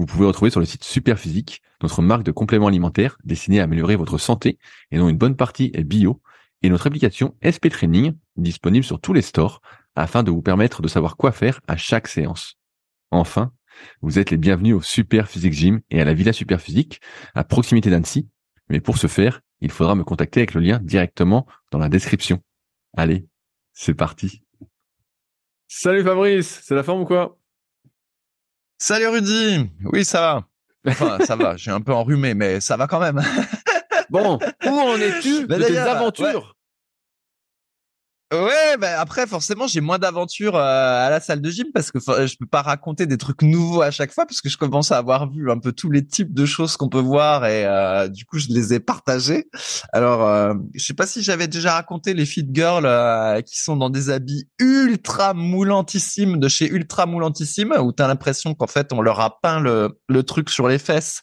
vous pouvez retrouver sur le site Superphysique notre marque de compléments alimentaires destinée à améliorer votre santé et dont une bonne partie est bio et notre application SP Training disponible sur tous les stores afin de vous permettre de savoir quoi faire à chaque séance. Enfin, vous êtes les bienvenus au Super Physique Gym et à la Villa Super Physique à proximité d'Annecy. Mais pour ce faire, il faudra me contacter avec le lien directement dans la description. Allez, c'est parti. Salut Fabrice, c'est la forme ou quoi? Salut Rudy. Oui, ça va. Enfin, ça va. J'ai un peu enrhumé, mais ça va quand même. Bon, où en es-tu de tes aventures? Ouais, bah après forcément j'ai moins d'aventures euh, à la salle de gym parce que je peux pas raconter des trucs nouveaux à chaque fois parce que je commence à avoir vu un peu tous les types de choses qu'on peut voir et euh, du coup je les ai partagés. Alors euh, je sais pas si j'avais déjà raconté les fit girls euh, qui sont dans des habits ultra moulantissimes de chez ultra moulantissime où t'as l'impression qu'en fait on leur a peint le le truc sur les fesses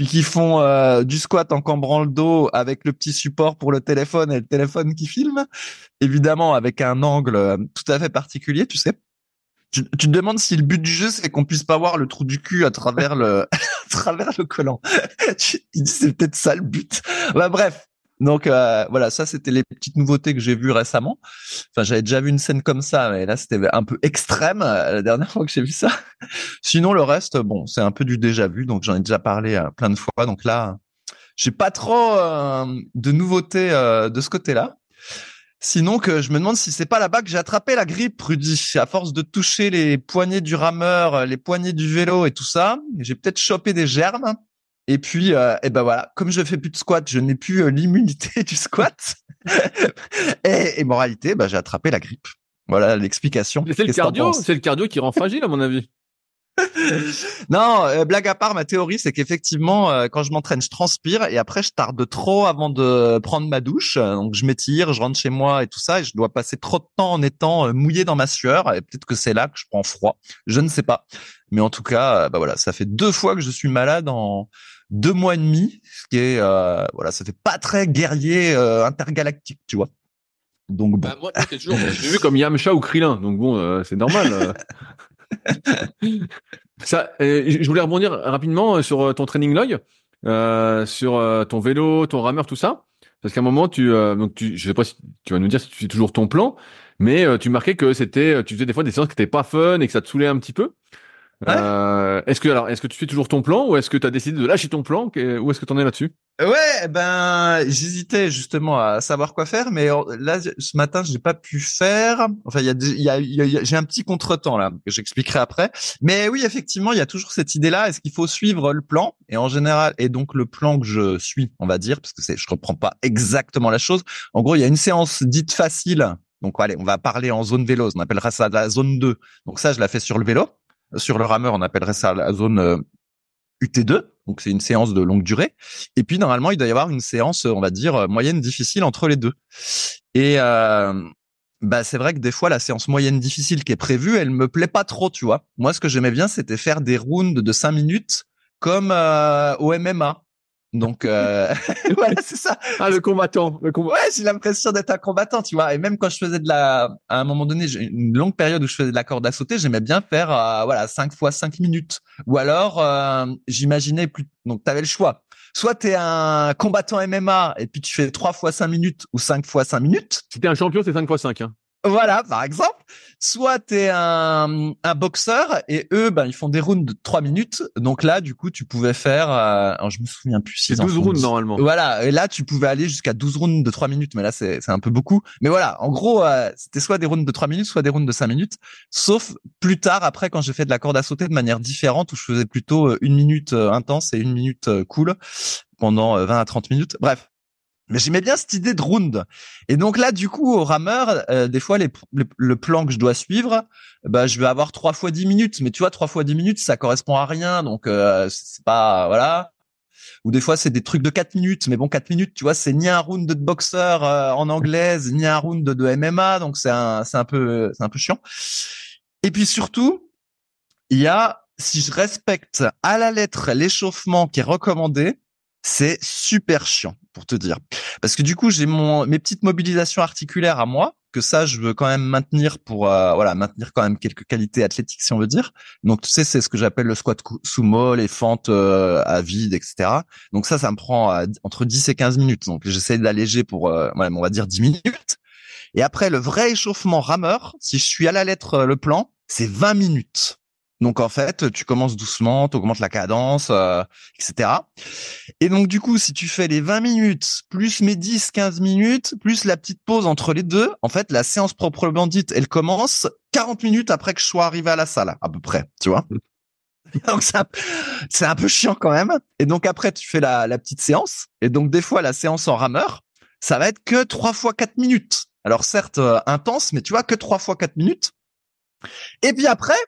puis qui font euh, du squat en cambrant le dos avec le petit support pour le téléphone et le téléphone qui filme évidemment avec un angle euh, tout à fait particulier, tu sais. Tu, tu te demandes si le but du jeu c'est qu'on puisse pas voir le trou du cul à travers le à travers le collant. C'est peut-être ça le but. Bah bref. Donc euh, voilà, ça c'était les petites nouveautés que j'ai vues récemment. Enfin, j'avais déjà vu une scène comme ça, mais là c'était un peu extrême euh, la dernière fois que j'ai vu ça. Sinon le reste, bon, c'est un peu du déjà vu, donc j'en ai déjà parlé euh, plein de fois. Donc là, j'ai pas trop euh, de nouveautés euh, de ce côté-là. Sinon que je me demande si c'est pas là-bas que j'ai attrapé la grippe, Rudy. À force de toucher les poignées du rameur, les poignées du vélo et tout ça, j'ai peut-être chopé des germes. Et puis, euh, et ben voilà, comme je fais plus de squat, je n'ai plus euh, l'immunité du squat. et, et moralité, bah, j'ai attrapé la grippe. Voilà l'explication. C'est le cardio, c'est le cardio qui rend fragile à mon avis. non, euh, blague à part, ma théorie, c'est qu'effectivement, euh, quand je m'entraîne, je transpire et après, je tarde trop avant de prendre ma douche. Donc, je m'étire, je rentre chez moi et tout ça, et je dois passer trop de temps en étant euh, mouillé dans ma sueur. Et peut-être que c'est là que je prends froid. Je ne sais pas. Mais en tout cas, bah voilà, ça fait deux fois que je suis malade en deux mois et demi, ce qui est, euh, voilà, ça fait pas très guerrier euh, intergalactique, tu vois. Donc, bon. Bah, moi, t'es toujours j'ai vu comme Yamcha ou Krillin, donc bon, euh, c'est normal. euh. Ça, euh, je voulais rebondir rapidement euh, sur ton training log, euh, sur ton vélo, ton rameur, tout ça, parce qu'à un moment, tu, euh, donc tu, je sais pas si tu vas nous dire si tu fais toujours ton plan, mais tu marquais que c'était, tu faisais des fois des séances qui étaient pas fun et que ça te saoulait un petit peu. Ouais. Euh, est-ce que alors, est-ce que tu fais toujours ton plan ou est-ce que tu as décidé de lâcher ton plan Où est-ce que tu en es là-dessus? Ouais, ben j'hésitais justement à savoir quoi faire, mais là ce matin j'ai pas pu faire. Enfin, il y a, y a, y a- y a- j'ai un petit contretemps là que j'expliquerai après. Mais oui, effectivement, il y a toujours cette idée-là. Est-ce qu'il faut suivre le plan? Et en général, et donc le plan que je suis, on va dire, parce que c'est, je reprends pas exactement la chose. En gros, il y a une séance dite facile. Donc allez, on va parler en zone vélo. On appellera ça la zone 2. Donc ça, je la fais sur le vélo. Sur le rameur, on appellerait ça la zone euh, UT2. Donc c'est une séance de longue durée. Et puis normalement, il doit y avoir une séance, on va dire, euh, moyenne difficile entre les deux. Et euh, bah c'est vrai que des fois la séance moyenne difficile qui est prévue, elle me plaît pas trop, tu vois. Moi, ce que j'aimais bien, c'était faire des rounds de 5 minutes comme euh, au MMA. Donc euh, voilà, c'est ça. Ah, le combattant, le. Ouais, j'ai l'impression d'être un combattant, tu vois. Et même quand je faisais de la, à un moment donné, j'ai une longue période où je faisais de la corde à sauter, j'aimais bien faire, euh, voilà, 5 fois 5 minutes. Ou alors, euh, j'imaginais plus, donc t'avais le choix. Soit t'es un combattant MMA et puis tu fais 3 fois 5 minutes ou 5 fois 5 minutes. Si t'es un champion, c'est 5 x 5. Hein. Voilà, par exemple. Soit t'es un, un boxeur et eux, ben ils font des rounds de 3 minutes. Donc là, du coup, tu pouvais faire, euh, alors je me souviens plus. C'est 12 rounds normalement. Voilà, et là tu pouvais aller jusqu'à 12 rounds de 3 minutes, mais là c'est c'est un peu beaucoup. Mais voilà, en gros, euh, c'était soit des rounds de 3 minutes, soit des rounds de 5 minutes. Sauf plus tard, après, quand j'ai fait de la corde à sauter de manière différente, où je faisais plutôt euh, une minute intense et une minute cool pendant 20 à 30 minutes. Bref, mais j'aimais bien cette idée de round. Et donc là, du coup, au rameur, euh, des fois, le plan que je dois suivre, bah, je vais avoir trois fois dix minutes. Mais tu vois, trois fois dix minutes, ça correspond à rien. Donc, euh, c'est pas, voilà. Ou des fois, c'est des trucs de quatre minutes. Mais bon, quatre minutes, tu vois, c'est ni un round de boxeur euh, en anglaise, ni un round de, de MMA. Donc, c'est un, c'est un peu, c'est un peu chiant. Et puis surtout, il y a, si je respecte à la lettre l'échauffement qui est recommandé, c'est super chiant pour te dire. Parce que du coup, j'ai mon mes petites mobilisations articulaires à moi que ça je veux quand même maintenir pour euh, voilà, maintenir quand même quelques qualités athlétiques si on veut dire. Donc tu sais c'est ce que j'appelle le squat sumo, les fentes euh, à vide etc. Donc ça ça me prend euh, entre 10 et 15 minutes. Donc j'essaie d'alléger pour voilà, on va dire 10 minutes. Et après le vrai échauffement rameur, si je suis à la lettre le plan, c'est 20 minutes. Donc en fait, tu commences doucement, tu augmentes la cadence, euh, etc. Et donc du coup, si tu fais les 20 minutes, plus mes 10-15 minutes, plus la petite pause entre les deux, en fait, la séance proprement dite, elle commence 40 minutes après que je sois arrivé à la salle, à peu près, tu vois. Donc c'est un, peu chiant quand même. Et donc après, tu fais la, la petite séance. Et donc des fois, la séance en rameur, ça va être que 3 fois 4 minutes. Alors certes, euh, intense, mais tu vois, que 3 fois 4 minutes. Et puis après,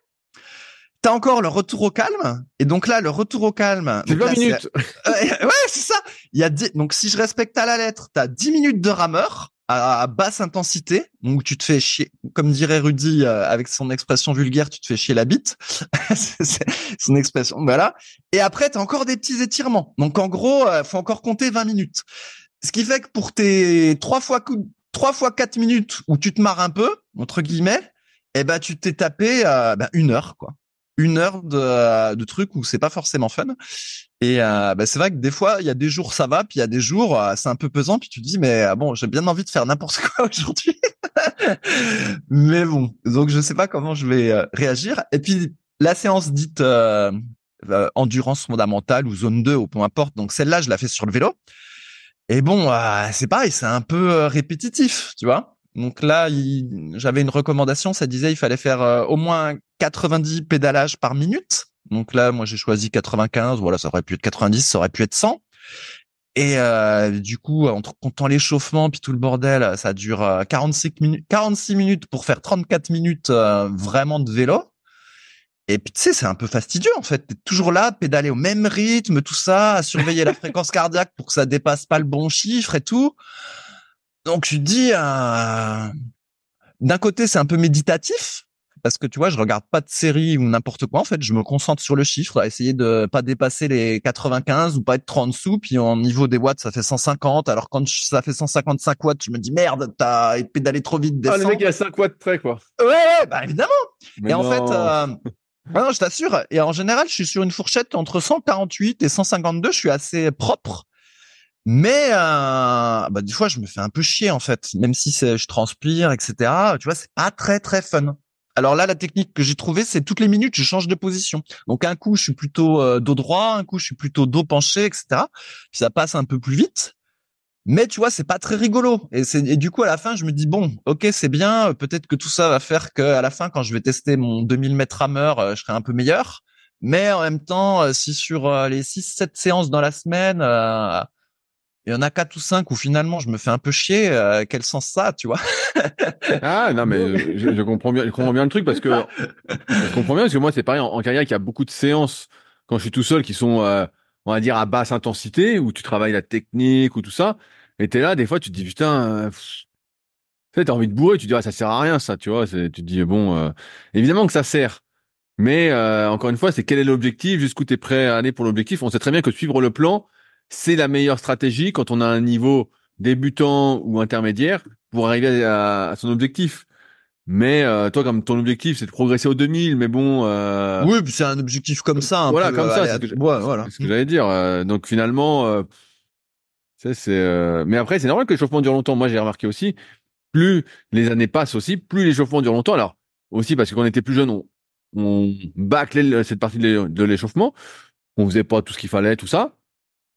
T'as encore le retour au calme. Et donc là, le retour au calme. C'est 20 minutes. ouais, c'est ça. Il y a donc si je respecte à la lettre, t'as 10 minutes de rameur à, basse intensité. Donc tu te fais chier, comme dirait Rudy euh, avec son expression vulgaire, tu te fais chier la bite. c'est son expression. Voilà. Et après, t'as encore des petits étirements. Donc en gros, euh, faut encore compter 20 minutes. Ce qui fait que pour tes trois fois trois fois quatre minutes où tu te marres un peu entre guillemets, eh ben tu t'es tapé euh, ben, une heure quoi une heure de, de trucs où c'est pas forcément fun. Et euh, bah, c'est vrai que des fois, il y a des jours ça va, puis il y a des jours euh, c'est un peu pesant, puis tu te dis mais ah bon, j'ai bien envie de faire n'importe quoi aujourd'hui. mais bon, donc je sais pas comment je vais euh, réagir. Et puis la séance dite endurance fondamentale ou zone 2 ou peu importe. Donc celle-là, je la fais sur le vélo. Et bon, c'est pareil, c'est un peu répétitif, tu vois. Donc là, j'avais une recommandation, ça disait il fallait faire au moins 90 pédalages par minute. Donc là, moi, j'ai choisi 95. Voilà, ça aurait pu être 90, ça aurait pu être 100. Et euh, du coup, entre comptant l'échauffement puis tout le bordel, ça dure 46 euh, minutes, 46 minutes pour faire 34 minutes euh, vraiment de vélo. Et puis tu sais, c'est un peu fastidieux en fait. T'es toujours là, pédaler au même rythme, tout ça, à surveiller la fréquence cardiaque pour que ça dépasse pas le bon chiffre et tout. Donc tu te dis, d'un côté, c'est un peu méditatif parce que tu vois, je regarde pas de série ou n'importe quoi. En fait, je me concentre sur le chiffre, à essayer de pas dépasser les 95 ou pas être trop en dessous. Puis en niveau des watts, ça fait 150. Alors quand ça fait 155 watts, je me dis merde, t'as pédalé trop vite. Ah, le mec il a 5 watts près quoi. Ouais, bah évidemment. et en fait, euh... ah non, je t'assure. Et en général, je suis sur une fourchette entre 148 et 152. Je suis assez propre. Mais euh, bah, des fois, je me fais un peu chier en fait, même si je transpire, etc. Tu vois, c'est pas très très fun. Alors là, la technique que j'ai trouvée, c'est toutes les minutes, je change de position. Donc un coup, je suis plutôt euh, dos droit, un coup, je suis plutôt dos penché, etc. Puis ça passe un peu plus vite. Mais tu vois, c'est pas très rigolo. Et, du coup, à la fin, je me dis bon, ok, c'est bien. Peut-être que tout ça va faire que à la fin, quand je vais tester mon 2000 mètres rameur, euh, je serai un peu meilleur. Mais en même temps, euh, si sur les 6-7 séances dans la semaine, il y en a quatre ou cinq où finalement je me fais un peu chier. Euh, quel sens ça, tu vois? Ah non, mais euh, je, comprends bien, je comprends bien le truc parce que je comprends bien parce que moi c'est pareil en, carrière qu'il y a beaucoup de séances quand je suis tout seul qui sont, euh, on va dire à basse intensité où tu travailles la technique ou tout ça. Et t'es là, des fois tu te dis putain, tu sais, t'as envie de bourrer, tu te dis ah, ça sert à rien ça, tu vois. Tu te dis bon, évidemment que ça sert. Mais encore une fois, c'est quel est l'objectif, jusqu'où tu es prêt à aller pour l'objectif. On sait très bien que suivre le plan, c'est la meilleure stratégie quand on a un niveau débutant ou intermédiaire pour arriver à, son objectif. Mais euh, toi, comme ton objectif, c'est de progresser au 2000, mais bon. Euh... Oui, c'est un objectif comme ça. voilà, comme ça. C'est ce que, voilà. ce que j'allais dire. Euh, donc finalement, euh, c'est. Mais après, c'est normal que l'échauffement dure longtemps. Moi, j'ai remarqué aussi. Plus les années passent aussi, plus l'échauffement dure longtemps. Alors, aussi parce que quand on était plus jeune, on, on bâclait cette partie de l'échauffement. On faisait pas tout ce qu'il fallait, tout ça.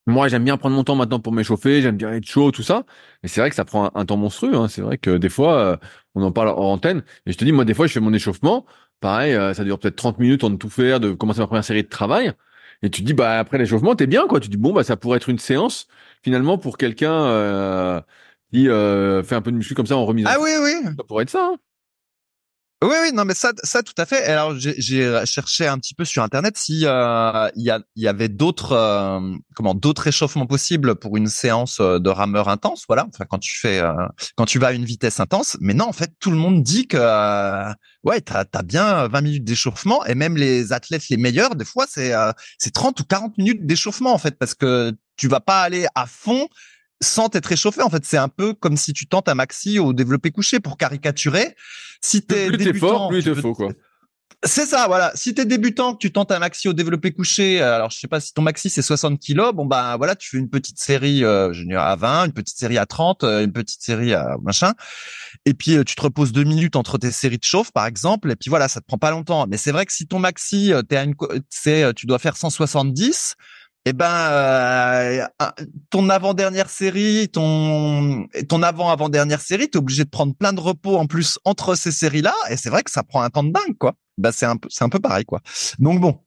Moi, j'aime bien prendre mon temps maintenant pour m'échauffer, j'aime bien être chaud, tout ça. Mais c'est vrai que ça prend un, temps monstrueux. Hein. C'est vrai que des fois, euh, on en parle en antenne. Et je te dis, moi, des fois, je fais mon échauffement. Pareil, euh, ça dure peut-être 30 minutes en de tout faire, de commencer ma première série de travail. Et tu te dis, bah après l'échauffement, t'es bien, quoi. Tu te dis, bon, bah ça pourrait être une séance finalement pour quelqu'un euh, qui fait un peu de muscu comme ça en remise. Ah oui, oui. Ça pourrait être ça. Hein. Oui, oui, non, mais ça, ça tout à fait. Alors, j'ai cherché un petit peu sur internet si euh, il y, a, y avait d'autres, euh, comment, d'autres échauffements possibles pour une séance euh, de rameur intense. Voilà, enfin quand tu fais, quand tu vas à une vitesse intense. Mais non, en fait, tout le monde dit que ouais, t'as as bien 20 minutes d'échauffement et même les athlètes les meilleurs, des fois, c'est c'est 30 ou 40 minutes d'échauffement en fait, parce que tu vas pas aller à fond sans t'être réchauffé. En fait, c'est un peu comme si tu tentes un maxi au développé couché pour caricaturer. Si t'es plus débutant, fort, plus il te faut quoi. C'est ça, voilà. Si t'es débutant, que tu tentes un maxi au développé couché, alors je sais pas si ton maxi c'est 60 kilos, bon bah voilà, tu fais une petite série euh, à 20, une petite série à 30, euh, une petite série à machin, et puis euh, tu te reposes deux minutes entre tes séries de chauffe par exemple, et puis voilà, ça te prend pas longtemps. Mais c'est vrai que si ton maxi, t'es à une, c'est, tu dois faire 170, eh ben euh, ton avant-dernière série, ton ton avant-avant-dernière série, tu es obligé de prendre plein de repos en plus entre ces séries-là et c'est vrai que ça prend un temps de dingue quoi. Bah c'est un peu c'est un peu pareil quoi. Donc bon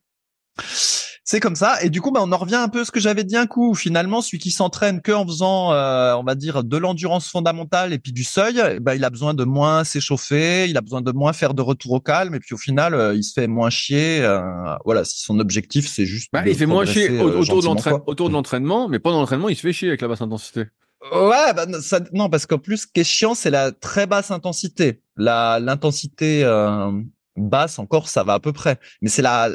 c'est comme ça. Et du coup, bah, on en revient un peu à ce que j'avais dit un coup. Finalement, celui qui s'entraîne que en faisant, euh, on va dire, de l'endurance fondamentale et puis du seuil, bah, il a besoin de moins s'échauffer, il a besoin de moins faire de retour au calme. Et puis au final, euh, il se fait moins chier. Euh, voilà, si son objectif c'est juste. Bah, il fait moins chier autour de l'entraînement, mais pendant l'entraînement, il se fait chier avec la basse intensité. Ouais, bah, ça, non, parce qu'en plus, ce qui est chiant, c'est la très basse intensité. La l'intensité basse encore ça va à peu près. Mais c'est la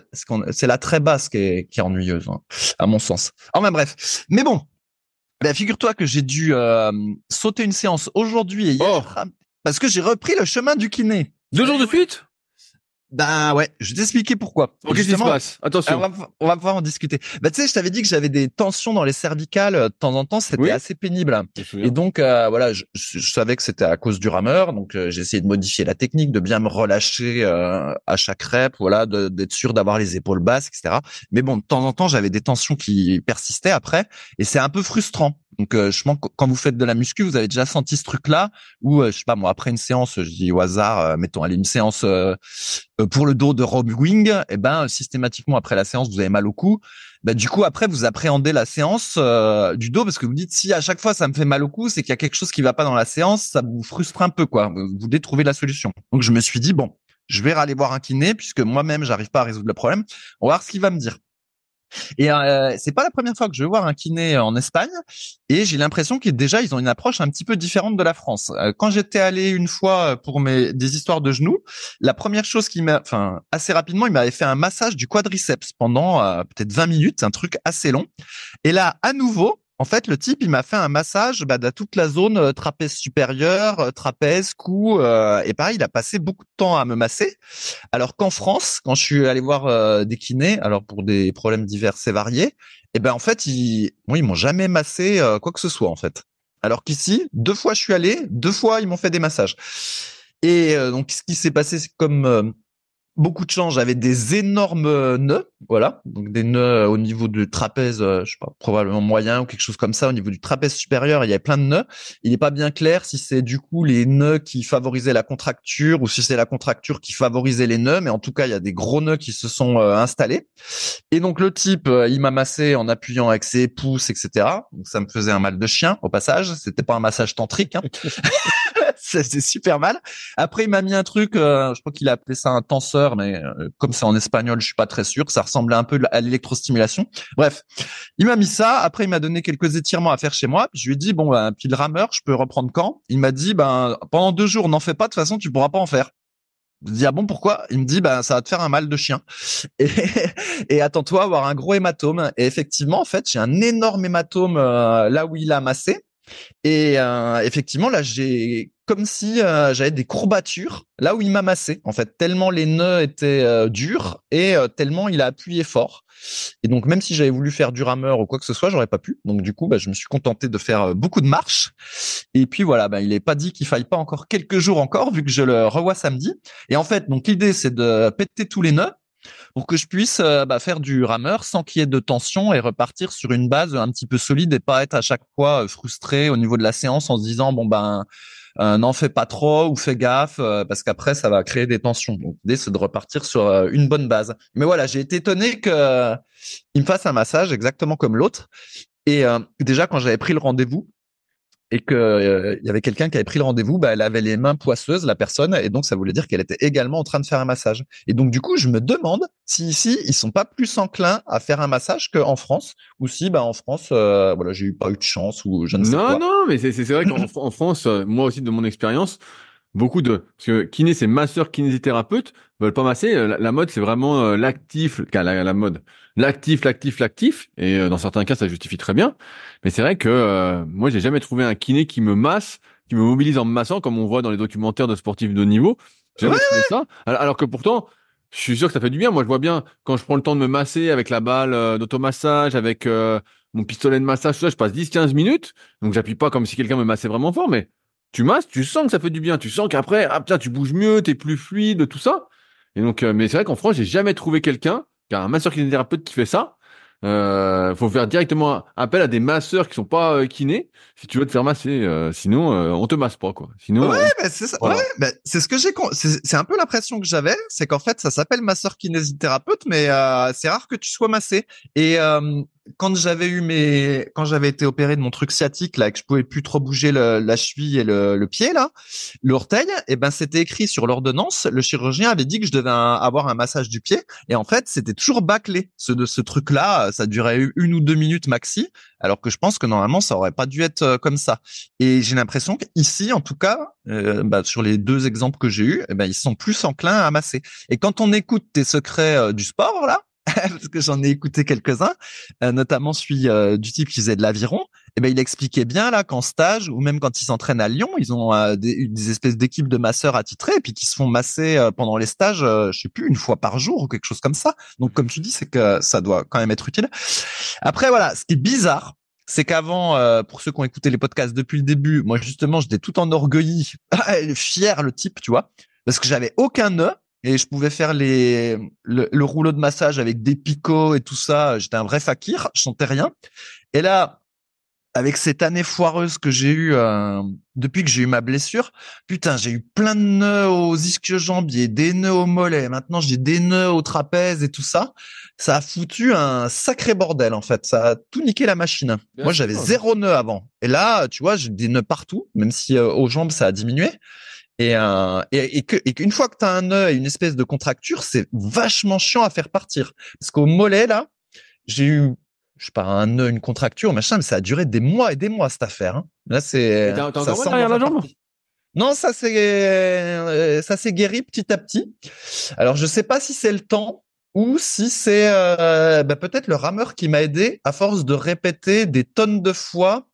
c'est la très basse qui est, qui est ennuyeuse hein, à mon sens. Enfin bref. Mais bon. Ben, figure-toi que j'ai dû euh, sauter une séance aujourd'hui et hier oh. parce que j'ai repris le chemin du kiné. Deux jours de suite ben ouais, je vais t'expliquer pourquoi. Qu'est-ce qui se passe? Attention. On va, pouvoir en discuter. Bah tu sais, je t'avais dit que j'avais des tensions dans les cervicales euh, de temps en temps, c'était assez pénible. Et donc euh, voilà, je, savais que c'était à cause du rameur, donc euh, j'ai essayé de modifier la technique, de bien me relâcher à chaque rep, voilà, d'être sûr d'avoir les épaules basses, etc. Mais bon, de temps en temps, j'avais des tensions qui persistaient après, et c'est un peu frustrant. Donc, euh, je pense quand vous faites de la muscu, vous avez déjà senti ce truc-là, ou euh, je sais pas moi, après une séance, je dis au hasard, euh, mettons, allez, une séance pour le dos de Rob Wing, et eh ben systématiquement après la séance, vous avez mal au cou. Bah, du coup, après, vous appréhendez la séance du dos parce que vous dites si à chaque fois ça me fait mal au cou, c'est qu'il y a quelque chose qui va pas dans la séance, ça vous frustre un peu, quoi. Vous voulez trouver la solution. Donc, je me suis dit bon, je vais aller voir un kiné puisque moi-même j'arrive pas à résoudre le problème. On va voir ce qu'il va me dire. Et euh, c'est pas la première fois que je vais voir un kiné en Espagne, et j'ai l'impression qu'ils déjà ils ont une approche un petit peu différente de la France. Euh, quand j'étais allé une fois pour mes des histoires de genoux, la première chose qui m'a, enfin assez rapidement, il m'avait fait un massage du quadriceps pendant euh, peut-être 20 minutes, un truc assez long. Et là, à nouveau, en fait, le type, il m'a fait un massage bah, de toute la zone euh, trapèze supérieur, euh, trapèze, cou. Euh, et pareil, il a passé beaucoup de temps à me masser. Alors qu'en France, quand je suis allé voir des kinés, alors pour des problèmes divers et variés, eh ben en fait, ils, bon, ils m'ont jamais massé quoi que ce soit en fait. Alors qu'ici, deux fois je suis allé, deux fois ils m'ont fait des massages. Et donc, ce qui s'est passé, c'est comme beaucoup de chance, j'avais des énormes euh, nœuds, voilà, donc des nœuds euh, au niveau du trapèze, euh, je sais pas, probablement moyen ou quelque chose comme ça, au niveau du trapèze supérieur, il y avait plein de nœuds. Il n'est pas bien clair si c'est du coup les nœuds qui favorisaient la contracture ou si c'est la contracture qui favorisait les nœuds, mais en tout cas, il y a des gros nœuds qui se sont installés. Et donc le type, il m'a massé en appuyant avec ses pouces, etc. Donc ça me faisait un mal de chien au passage. C'était pas un massage tantrique. Hein. c'est super mal. Après, il m'a mis un truc, euh, je crois qu'il a appelé ça un tenseur, mais euh, comme c'est en espagnol, je suis pas très sûr. Ça ressemblait un peu à l'électrostimulation. Bref, il m'a mis ça. Après, il m'a donné quelques étirements à faire chez moi. je lui ai dit bon, ben, puis le rameur, je peux reprendre quand? Il m'a dit ben pendant deux jours, n'en fais pas. De toute façon, tu pourras pas en faire. Je dis ah bon pourquoi? Il me dit ben ça va te faire un mal de chien et, et attends-toi à avoir un gros hématome. Et effectivement en fait j'ai un énorme hématome euh, là où il a massé et euh, effectivement, là, j'ai comme si euh, j'avais des courbatures là où il m'a massé, en fait, tellement les nœuds étaient euh, durs et euh, tellement il a appuyé fort. Et donc, même si j'avais voulu faire du rameur ou quoi que ce soit, j'aurais pas pu. Donc, du coup, bah, je me suis contenté de faire beaucoup de marches. Et puis voilà, bah, il est pas dit qu'il faille pas encore quelques jours encore, vu que je le revois samedi. Et en fait, donc l'idée, c'est de péter tous les nœuds pour que je puisse bah, faire du rameur sans qu'il y ait de tension et repartir sur une base un petit peu solide et pas être à chaque fois frustré au niveau de la séance en se disant bon ben euh, n'en fais pas trop ou fais gaffe euh, parce qu'après ça va créer des tensions. Donc l'idée c'est de repartir sur euh, une bonne base. Mais voilà, j'ai été étonné que il me fasse un massage exactement comme l'autre. Et déjà quand j'avais pris le rendez-vous, et que euh, il y avait quelqu'un qui avait pris le rendez-vous, bah, elle avait les mains poisseuses, la personne, et donc ça voulait dire qu'elle était également en train de faire un massage. Et donc du coup, je me demande si ici ils sont pas plus enclins à faire un massage qu'en France, ou si bah en France, euh, voilà, j'ai eu pas eu de chance ou je ne sais non, pas. Non, non, mais c'est c'est vrai qu'en France, euh, moi aussi de mon expérience, beaucoup de parce que kiné c'est masseur kinésithérapeute veulent pas masser la, mode c'est vraiment l'actif la, la, mode l'actif l'actif l'actif et dans certains cas ça justifie très bien mais c'est vrai que euh, moi, j'ai jamais trouvé un kiné qui me masse, qui me mobilise en me massant, comme on voit dans les documentaires de sportifs de niveau. J'ai jamais trouvé ça. Alors que pourtant, je suis sûr que ça fait du bien. Moi, je vois bien quand je prends le temps de me masser avec la balle euh, d'automassage, avec euh, mon pistolet de massage, tout ça, je passe 10-15 minutes. Donc, j'appuie pas comme si quelqu'un me massait vraiment fort, mais tu masses, tu sens que ça fait du bien. Tu sens qu'après, ah putain, tu bouges mieux, t'es plus fluide, tout ça. Et donc, euh, mais c'est vrai qu'en France, j'ai jamais trouvé quelqu'un un masseur kinésithérapeute qui fait ça. Euh, faut faire directement appel à des masseurs qui sont pas euh, kinés si tu veux te faire masser. Euh, sinon, euh, on te masse pas quoi. Sinon. Ouais, c'est ça. Ouais, c'est ce que j'ai. C'est un peu l'impression que j'avais, c'est qu'en fait, ça s'appelle masseur kinésithérapeute, mais c'est rare que tu sois massé. Et quand j'avais eu mes, quand j'avais été opéré de mon truc sciatique là, que je pouvais plus trop bouger la cheville et le, le pied là, l'orteil, et eh ben c'était écrit sur l'ordonnance. Le chirurgien avait dit que je devais avoir un massage du pied, et en fait c'était toujours bâclé. Ce de ce truc là, ça durait une ou deux minutes maxi, alors que je pense que normalement ça aurait pas dû être euh, comme ça. Et j'ai l'impression qu'ici, en tout cas, euh, bah, sur les deux exemples que j'ai eus, eh ben ils sont plus enclins à masser. Et quand on écoute tes secrets euh, du sport là parce que j'en ai écouté quelques-uns, euh, notamment celui euh, du type qui faisait de l'aviron. Et eh ben il expliquait bien là qu'en stage ou même quand ils s'entraînent à Lyon, ils ont euh, des, espèces d'équipes de masseurs attitrés et puis qui se font masser pendant les stages, je sais plus une fois par jour ou quelque chose comme ça. Donc comme tu dis, c'est que ça doit quand même être utile. Après voilà, ce qui est bizarre, c'est qu'avant, pour ceux qui ont écouté les podcasts depuis le début, moi justement, j'étais tout enorgueilli, fier le type, tu vois, parce que j'avais aucun nœud et je pouvais faire les le, rouleau de massage avec des picots et tout ça. J'étais un vrai fakir, je sentais rien. Et là, avec cette année foireuse que j'ai eue euh, depuis que j'ai eu ma blessure, putain, j'ai eu plein de nœuds aux ischio-jambiers, des nœuds au mollet. Maintenant, j'ai des nœuds au trapèze et tout ça. Ça a foutu un sacré bordel en fait. Ça a tout niqué la machine. Moi, j'avais zéro nœud avant. Et là, tu vois, j'ai des nœuds partout, même si euh, aux jambes ça a diminué. Et, euh, et, et, et qu'une fois que tu as un nœud et une espèce de contracture, c'est vachement chiant à faire partir. Parce qu'au mollet, là, j'ai eu, je sais pas, un nœud, une contracture, machin, mais ça a duré des mois et des mois, cette affaire. Hein. Là, c'est... T'as encore derrière la jambe? Non, ça s'est euh, ça s'est guéri petit à petit. Alors je sais pas si c'est le temps ou si c'est euh, bah, peut-être le rameur qui m'a aidé à force de répéter des tonnes de fois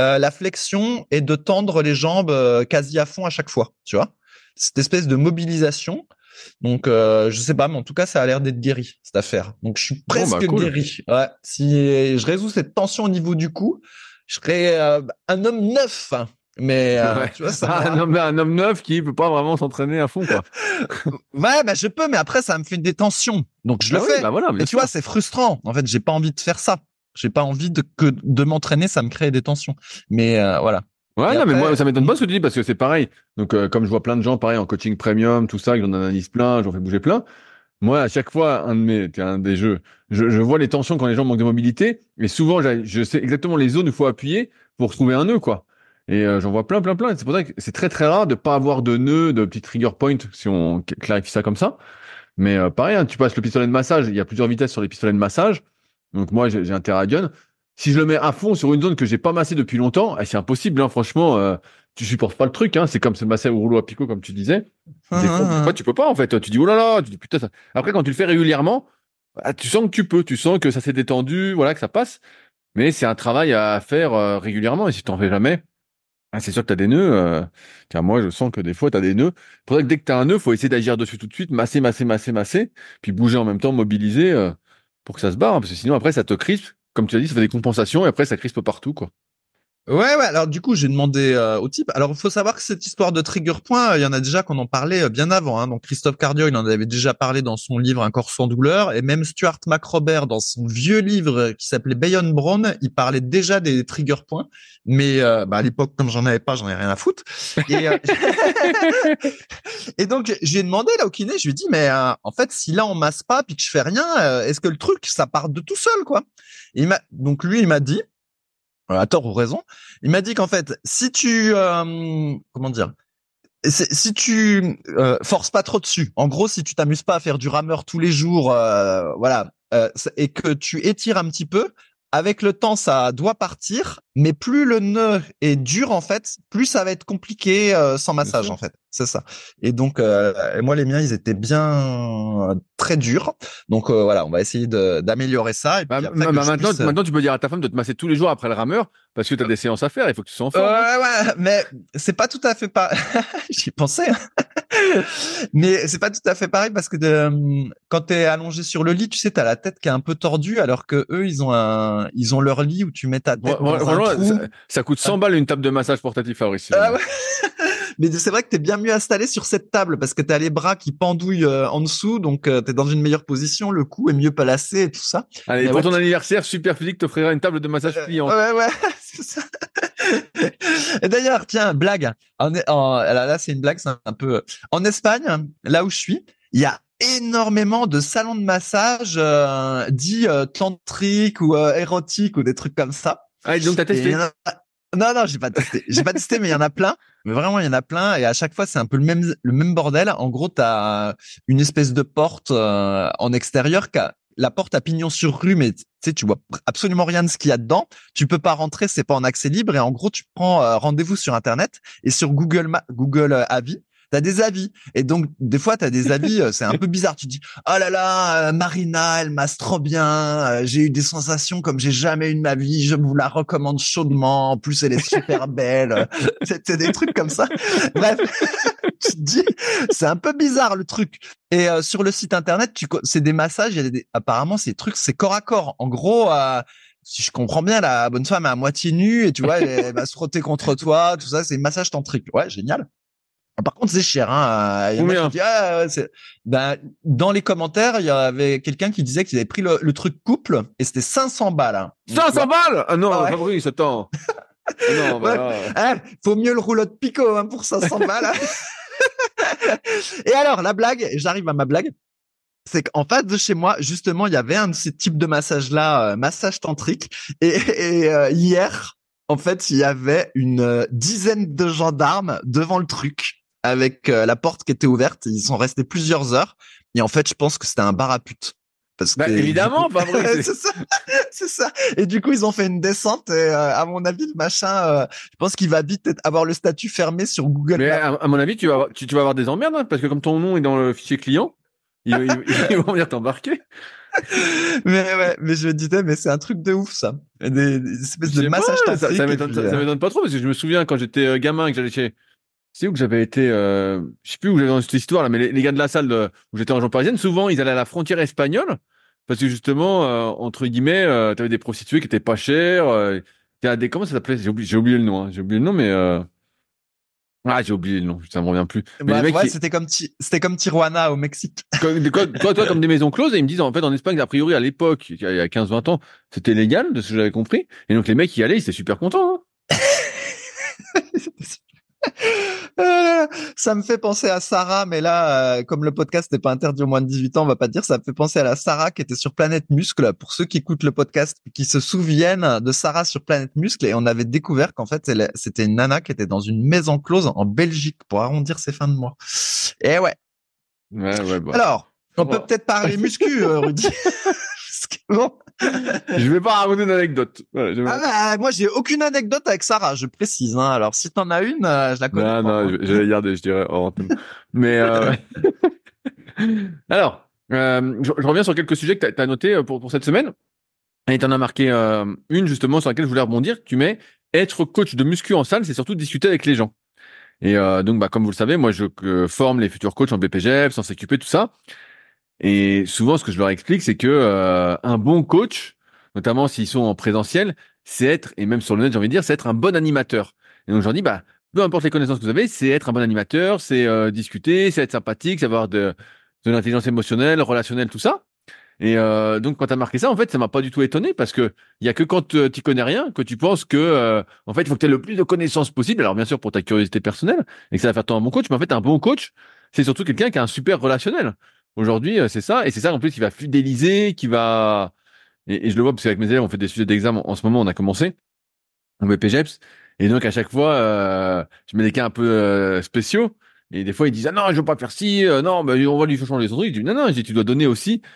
euh, la flexion est de tendre les jambes euh, quasi à fond à chaque fois, tu vois. Cette espèce de mobilisation. Donc, euh, je sais pas, mais en tout cas, ça a l'air d'être guéri cette affaire. Donc, je suis presque bah, guéri. Ouais. Si je résous cette tension au niveau du cou, je serai un homme neuf. Mais tu vois, ça un, homme, un homme neuf qui peut pas vraiment s'entraîner à fond, quoi. ouais, bah je peux, mais après ça me fait des tensions. Donc je le ah fais. Bah voilà, et tu vois, c'est frustrant. En fait, j'ai pas envie de faire ça. J'ai pas envie de que de m'entraîner, ça me crée des tensions. Mais euh, voilà. Ouais, non, mais moi, ça m'étonne pas ce que tu dis parce que c'est pareil. Donc, euh, comme je vois plein de gens, pareil, en coaching premium, tout ça, que j'en analyse plein, j'en fais bouger plein. Moi, à chaque fois, un de mes, un des jeux, je, je, vois les tensions quand les gens manquent de mobilité, et souvent, je sais exactement les zones où il faut appuyer pour trouver un nœud, quoi. Et euh, j'en vois plein, plein, plein. C'est pour ça que c'est très, très rare de pas avoir de nœud, de petits trigger point, si on clarifie ça comme ça. Mais pareil, hein, tu passes le pistolet de massage, il y a plusieurs vitesses sur les pistolets de massage. Donc moi, j'ai un Terradion. Si je le mets à fond sur une zone que j'ai pas massé depuis longtemps, eh, c'est impossible. Hein, franchement, euh, tu supportes pas le truc. Hein, c'est comme se masser au rouleau à picot, comme tu disais. Des fois, tu peux pas en fait. Tu dis oh là là. Tu dis putain. Ça... Après, quand tu le fais régulièrement, bah, tu sens que tu peux. Tu sens que ça s'est détendu, voilà, que ça passe. Mais c'est un travail à faire euh, régulièrement. Et si t'en fais jamais, Ah, c'est sûr que tu as des nœuds. Euh, car moi, je sens que des fois, tu as des nœuds. Pour que dès que tu as un nœud, faut essayer d'agir dessus tout de suite, masser, masser, masser, masser, puis bouger en même temps, mobiliser euh, pour que ça se barre. Hein, parce que sinon, après, ça te crispe. Comme tu as dit, ça fait des compensations et après, ça crispe partout. quoi. Ouais, ouais. Alors du coup, j'ai demandé euh, au type. Alors, il faut savoir que cette histoire de trigger point, il y en a déjà qu'on en parlait euh, bien avant. Hein. Donc, Christophe Cardio, il en avait déjà parlé dans son livre Un corps sans douleur, et même Stuart McRobert dans son vieux livre qui s'appelait Bayonne Brown, il parlait déjà des trigger points. Mais euh, bah, à l'époque, comme j'en avais pas, j'en ai rien à foutre. Et, et donc, j'ai demandé là au kiné, je lui ai dit, mais en fait, si là on masse pas puis que je fais rien, est-ce que le truc ça part de tout seul, quoi? Il m'a donc lui, il m'a dit euh, à tort ou raison. Il m'a dit qu'en fait, si tu euh, comment dire, si tu euh, forces pas trop dessus, en gros, si tu t'amuses pas à faire du rameur tous les jours, voilà, et que tu étires un petit peu, avec le temps, ça doit partir, mais plus le nœud est dur en fait, plus ça va être compliqué euh, sans massage en fait. C'est ça. Et donc euh, moi les miens ils étaient bien euh, très durs. Donc voilà, on va essayer d'améliorer ça. Et bah, bah, bah, maintenant, maintenant tu peux dire à ta femme de te masser tous les jours après le rameur parce que tu as des séances à faire. Il faut que tu sois en forme. Ouais ouais, mais c'est pas tout à fait pas. J'y pensais. Mais c'est pas tout à fait pareil parce que de, quand t'es allongé sur le lit, tu sais, t'as la tête qui est un peu tordue, alors que eux, ils ont un, ils ont leur lit où tu mets ta tête. dans un trou. Ça, coûte 100 balles une table de massage portatif, Fabrice. Ah ouais. mais c'est vrai que t'es bien mieux installé sur cette table parce que t'as les bras qui pendouillent euh, en dessous, donc euh, t'es dans une meilleure position, le cou est mieux placé et tout ça. Allez, pour ton anniversaire, Super Physique t'offrira une table de massage euh, pliante. ouais, ouais, c'est ça. Et d'ailleurs, tiens, blague. En, en, là, là c'est une blague, c'est un peu. En Espagne, là où je suis, il y a énormément de salons de massage euh, dits euh, tantriques ou euh, érotiques ou des trucs comme ça. Ah, donc t'as testé Non, non, j'ai pas testé. J'ai pas testé, mais il y en a plein. Mais vraiment, il y en a plein. Et à chaque fois, c'est un peu le même, le même bordel. En gros, t'as une espèce de porte euh, en extérieur qui a la porte à pignon sur rue, mais tu sais, tu vois absolument rien de ce qu'il y a dedans. Tu peux pas rentrer, c'est pas en accès libre. Et en gros, tu prends euh, rendez-vous sur Internet et sur Google Google euh, Avis, t'as des avis. Et donc, des fois, t'as des avis, euh, c'est un peu bizarre. Tu dis, oh là là, Marina, elle masse trop bien. j'ai eu des sensations comme j'ai jamais eu de ma vie. Je vous la recommande chaudement. En plus, elle est super belle. c'est des trucs comme ça. Bref. tu te dis, c'est un peu bizarre le truc. Et euh, sur le site internet, tu c'est des massages. Y a des, apparemment, ces trucs, c'est corps à corps. En gros, euh, si je comprends bien, la bonne femme est à moitié nue et tu vois, elle, va se frotter contre toi, tout ça, c'est massage tantrique. Ouais, génial. Par contre, c'est cher. Hein. Il y a ah, ben, dans les commentaires, il y avait quelqu'un qui disait qu'il avait pris le, truc couple et c'était 500 balles. Hein. 500 balles? Ah non, ah Fabrice, attends. non, bah, faut mieux le rouleau de picot hein, pour 500 balles. et alors, la blague, j'arrive à ma blague, c'est qu'en face de chez moi, justement, il y avait un de ces types de massages-là, euh, massage tantrique. Et, euh, hier, en fait, il y avait une euh, dizaine de gendarmes devant le truc avec la porte qui était ouverte. Ils sont restés plusieurs heures. Et en fait, je pense que c'était un bar à pute. Parce bah, évidemment, pas vrai. c'est ça, c'est ça. Et du coup, ils ont fait une descente. Et euh, à mon avis, le machin, euh, je pense qu'il va vite avoir le statut fermé sur Google. Mais à, mon avis, tu vas, tu, vas avoir des emmerdes hein, parce que comme ton nom est dans le fichier client, ils, vont venir t'embarquer. mais ouais, mais je me disais, mais c'est un truc de ouf ça, des, espèces de massage ça, ça euh, m'étonne pas trop parce que je me souviens quand j'étais gamin que j'allais chez c'est où que j'avais été, euh, je sais plus où j'avais dans cette histoire là, mais les, gars de la salle où j'étais en région parisienne, souvent ils allaient à la frontière espagnole parce que justement, euh, entre guillemets, euh, tu avais des prostituées qui étaient pas chères. Euh, des comment ça s'appelait? J'ai oublié, oublié le nom. Hein, j'ai oublié le nom, mais euh... ah j'ai oublié le nom. Ça me revient plus. Mais bah, ouais, c'était comme c'était comme Tijuana au Mexique. quoi, toi, toi, comme des maisons closes, et ils me disent en fait en Espagne, a priori à l'époque, il y a 15-20 ans, c'était légal de ce que j'avais compris. Et donc les mecs qui allaient, ils étaient super contents. Hein ça me fait penser à Sarah, mais là, euh, comme le podcast n'est pas interdit au moins de 18 ans, on va pas dire, ça me fait penser à la Sarah qui était sur Planète Muscle. Pour ceux qui écoutent le podcast, qui se souviennent de Sarah sur Planète Muscle, et on avait découvert qu'en fait, c'était une nana qui était dans une maison close en Belgique pour arrondir ses fins de mois. Et ouais. Ouais, ouais, bah. Alors, on peut peut-être parler muscu, euh, Rudy. bon. je vais pas raconter une anecdote. ah bah, moi, j'ai aucune anecdote avec Sarah, je précise. Hein. Alors, si t'en as une, euh, je la connais. Non, pas. non, je, vais garder, je dirais. Mais euh... alors, euh, je, reviens sur quelques sujets que tu as, notés euh, pour, pour cette semaine. Et tu en as marqué une justement sur laquelle je voulais rebondir. Tu mets être coach de muscu en salle, c'est surtout discuter avec les gens. Et euh, donc, bah, comme vous le savez, moi, je forme les futurs coachs en BPGF, sans s'occuper tout ça. Et souvent, ce que je leur explique, c'est que euh, un bon coach, notamment s'ils sont en présentiel, c'est être, et même sur le net, j'ai envie de dire, c'est être un bon animateur. Et donc, je leur dis, bah, peu importe les connaissances que vous avez, c'est être un bon animateur, c'est euh, discuter, c'est être sympathique, c'est avoir de, de l'intelligence émotionnelle, relationnelle, tout ça. Et euh, donc quand tu as marqué ça, en fait, ça m'a pas du tout étonné parce que il y a que quand euh, tu connais rien que tu penses que euh, en fait, il faut que tu aies le plus de connaissances possible. Alors bien sûr pour ta curiosité personnelle et que ça va faire toi un bon coach, mais en fait, un bon coach, c'est surtout quelqu'un qui a un super relationnel. Aujourd'hui, c'est ça et c'est ça en plus qui va fidéliser, qui va et, je le vois parce qu'avec mes élèves, on fait des sujets d'examen en ce moment, on a commencé en BPGEPS et donc à chaque fois, je mets des cas un peu spéciaux. Et des fois, ils disent ah non, je veux pas faire ci, non, mais on va lui changer son truc. Je dis non, non, je dis, tu dois donner aussi euh,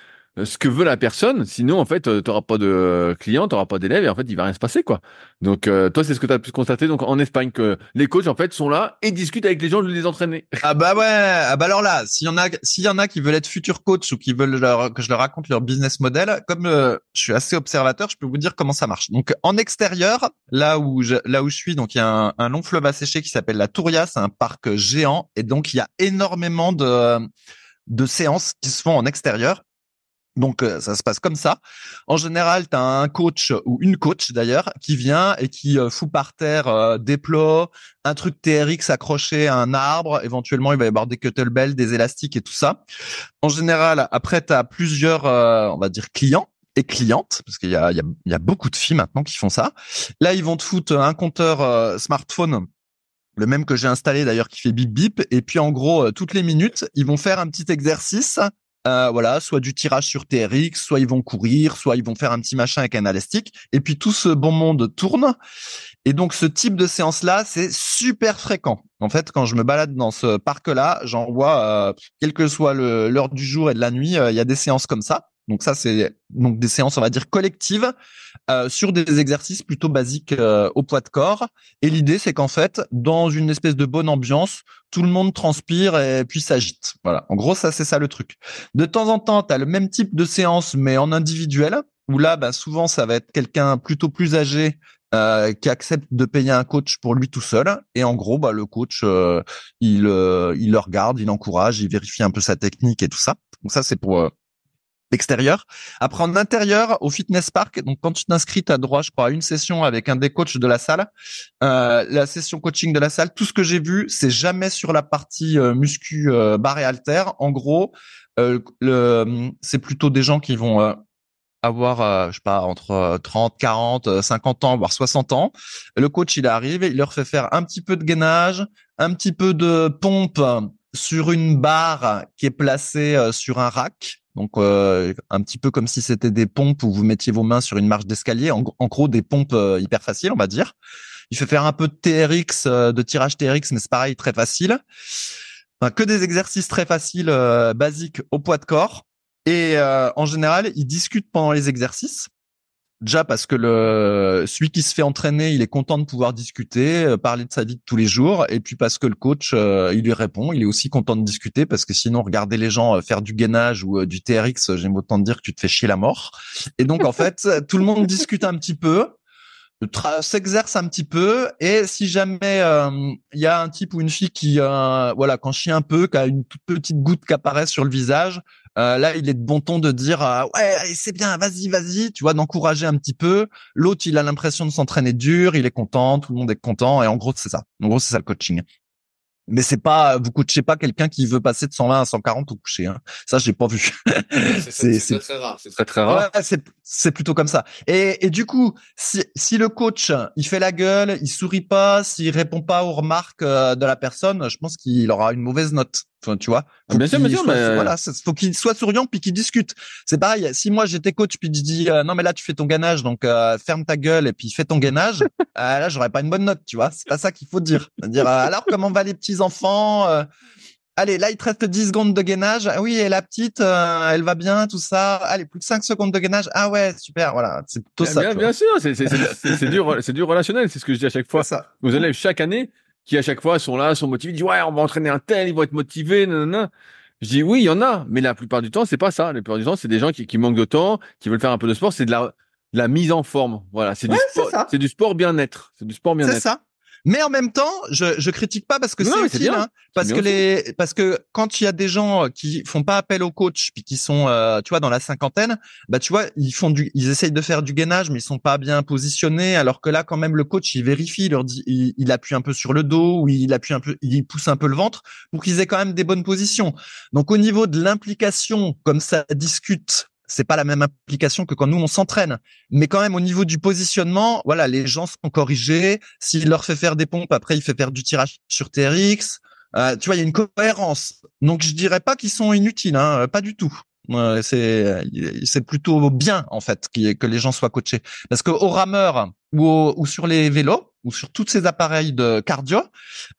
ce que veut la personne. Sinon, en fait, euh, tu n'auras pas de clients, tu n'auras pas d'élèves et en fait, il va rien se passer, quoi. Donc, euh, toi, c'est ce que tu as pu constater donc en Espagne que les coachs, en fait, sont là et discutent avec les gens de les entraîner. Ah bah ouais. Ah bah alors là, s'il y en a, s'il y en a qui veulent être futurs coachs ou qui veulent que je leur raconte leur business model, comme je suis assez observateur, je peux vous dire comment ça marche. Donc, en extérieur, là où je, là où je suis, donc il y a un, un long fleuve asséché qui s'appelle la Touria, c'est un parc géant et donc il y a énormément de de séances qui se font en extérieur donc euh, ça se passe comme ça. En général, tu as un coach ou une coach d'ailleurs qui vient et qui euh, fout par terre euh, des plots, un truc TRX accroché à un arbre, éventuellement il va y avoir des kettlebells, des élastiques et tout ça. En général, après tu as plusieurs on va dire clients et clientes parce qu'il y a, beaucoup de filles maintenant qui font ça. Là, ils vont te foutre un compteur smartphone le même que j'ai installé d'ailleurs qui fait bip bip et puis en gros toutes les minutes, ils vont faire un petit exercice euh, voilà, soit du tirage sur TRX, soit ils vont courir, soit ils vont faire un petit machin avec un élastique. Et puis tout ce bon monde tourne. Et donc ce type de séance-là, c'est super fréquent. En fait, quand je me balade dans ce parc-là, j'en vois, euh, quelle que soit l'heure du jour et de la nuit, euh, il y a des séances comme ça. Donc ça, c'est donc des séances, on va dire collectives, euh, sur des exercices plutôt basiques euh, au poids de corps. Et l'idée, c'est qu'en fait, dans une espèce de bonne ambiance, tout le monde transpire et puis s'agite. Voilà. En gros, ça, c'est ça le truc. De temps en temps, tu as le même type de séance, mais en individuel, où là, bah, souvent, ça va être quelqu'un plutôt plus âgé euh, qui accepte de payer un coach pour lui tout seul. Et en gros, bah, le coach, il, il le regarde, il encourage, il vérifie un peu sa technique et tout ça. Donc ça, c'est pour extérieur. Après, en intérieur, au fitness park, donc quand tu t'inscris, tu as droit, je crois, à une session avec un des coachs de la salle. Euh, la session coaching de la salle, tout ce que j'ai vu, c'est jamais sur la partie euh, muscu, euh, barre et halter. En gros, euh, le, c'est plutôt des gens qui vont avoir, je sais pas, entre 30, 40, 50 ans, voire 60 ans. Le coach, il arrive, il leur fait faire un petit peu de gainage, un petit peu de pompe sur une barre qui est placée sur un rack donc euh, un petit peu comme si c'était des pompes où vous mettiez vos mains sur une marche d'escalier. En, gros, des pompes euh, hyper faciles, on va dire. Il fait faire un peu de TRX, euh, de tirage TRX, mais c'est pareil, très facile. Enfin, que des exercices très faciles, basiques au poids de corps. Et en général, il discute pendant les exercices. Déjà parce que le celui qui se fait entraîner, il est content de pouvoir discuter, euh, parler de sa vie de tous les jours, et puis parce que le coach, euh, il lui répond, il est aussi content de discuter parce que sinon, regarder les gens euh, faire du gainage ou du TRX, j'aime autant dire que tu te fais chier la mort. Et donc en fait, tout le monde discute un petit peu s'exerce un petit peu et si jamais il y a un type ou une fille qui voilà quand chie un peu qui a une toute petite goutte qui apparaît sur le visage euh, là, il est de bon ton de dire euh, ouais, c'est bien, vas-y, vas-y, tu vois, d'encourager un petit peu. L'autre, il a l'impression de s'entraîner dur, il est content, tout le monde est content, et en gros, c'est ça. En gros, c'est ça le coaching mais c'est pas vous coachez pas quelqu'un qui veut passer de 120 à 140 au coucher hein. ça j'ai pas vu c'est très, très rare c'est très très rare ouais, c'est c'est plutôt comme ça et, et du coup si si le coach il fait la gueule il sourit pas s'il répond pas aux remarques euh, de la personne je pense qu'il aura une mauvaise note enfin, tu vois faut bien sûr bien sûr mais... voilà faut qu'il soit souriant puis qu'il discute c'est pareil si moi j'étais coach puis je dis euh, non mais là tu fais ton gainage donc euh, ferme ta gueule et puis fais ton gainage là j'aurais pas une bonne note tu vois c'est pas ça qu'il faut dire dire alors comment va les petits enfants. Euh, allez, là, il te reste 10 secondes de gainage. Ah oui, et la petite, euh, elle va bien, tout ça. Allez, plus de 5 secondes de gainage. Ah ouais, super, voilà. C'est tout ça. Bien, bien sûr, c'est du, c'est du relationnel, c'est ce que je dis à chaque fois. Ça. Vous élèves chaque année qui à chaque fois sont là, sont motivés, disent ouais, on va entraîner un tel, ils vont être motivés, nanana. Je dis oui, il y en a, mais la plupart du temps, c'est pas ça. La plupart du temps, c'est des gens qui, qui manquent de temps, qui veulent faire un peu de sport. C'est de la, la mise en forme. Voilà, c'est du Ouais, c'est sport, c'est du sport bien-être. C'est du sport C'est bien-être. ça. Mais en même temps, je, je critique pas parce que c'est utile, hein, parce que les, parce que quand il y a des gens qui font pas appel au coach puis qui sont, euh, tu vois, dans la cinquantaine, bah tu vois, ils font du, ils essayent de faire du gainage, mais ils sont pas bien positionnés, alors que là, quand même, le coach il vérifie, il leur dit, il, il appuie un peu sur le dos ou il appuie un peu, il pousse un peu le ventre pour qu'ils aient quand même des bonnes positions. Donc au niveau de l'implication, comme ça discute. C'est pas la même implication que quand nous on s'entraîne, mais quand même au niveau du positionnement, voilà, les gens sont corrigés. S'il leur fait faire des pompes, après il fait faire du tirage sur TRX. Euh, tu vois, il y a une cohérence. Donc je dirais pas qu'ils sont inutiles, hein, pas du tout. Euh, c'est c'est plutôt bien en fait que les gens soient coachés, parce que au rameur ou, au- ou sur les vélos ou sur tous ces appareils de cardio,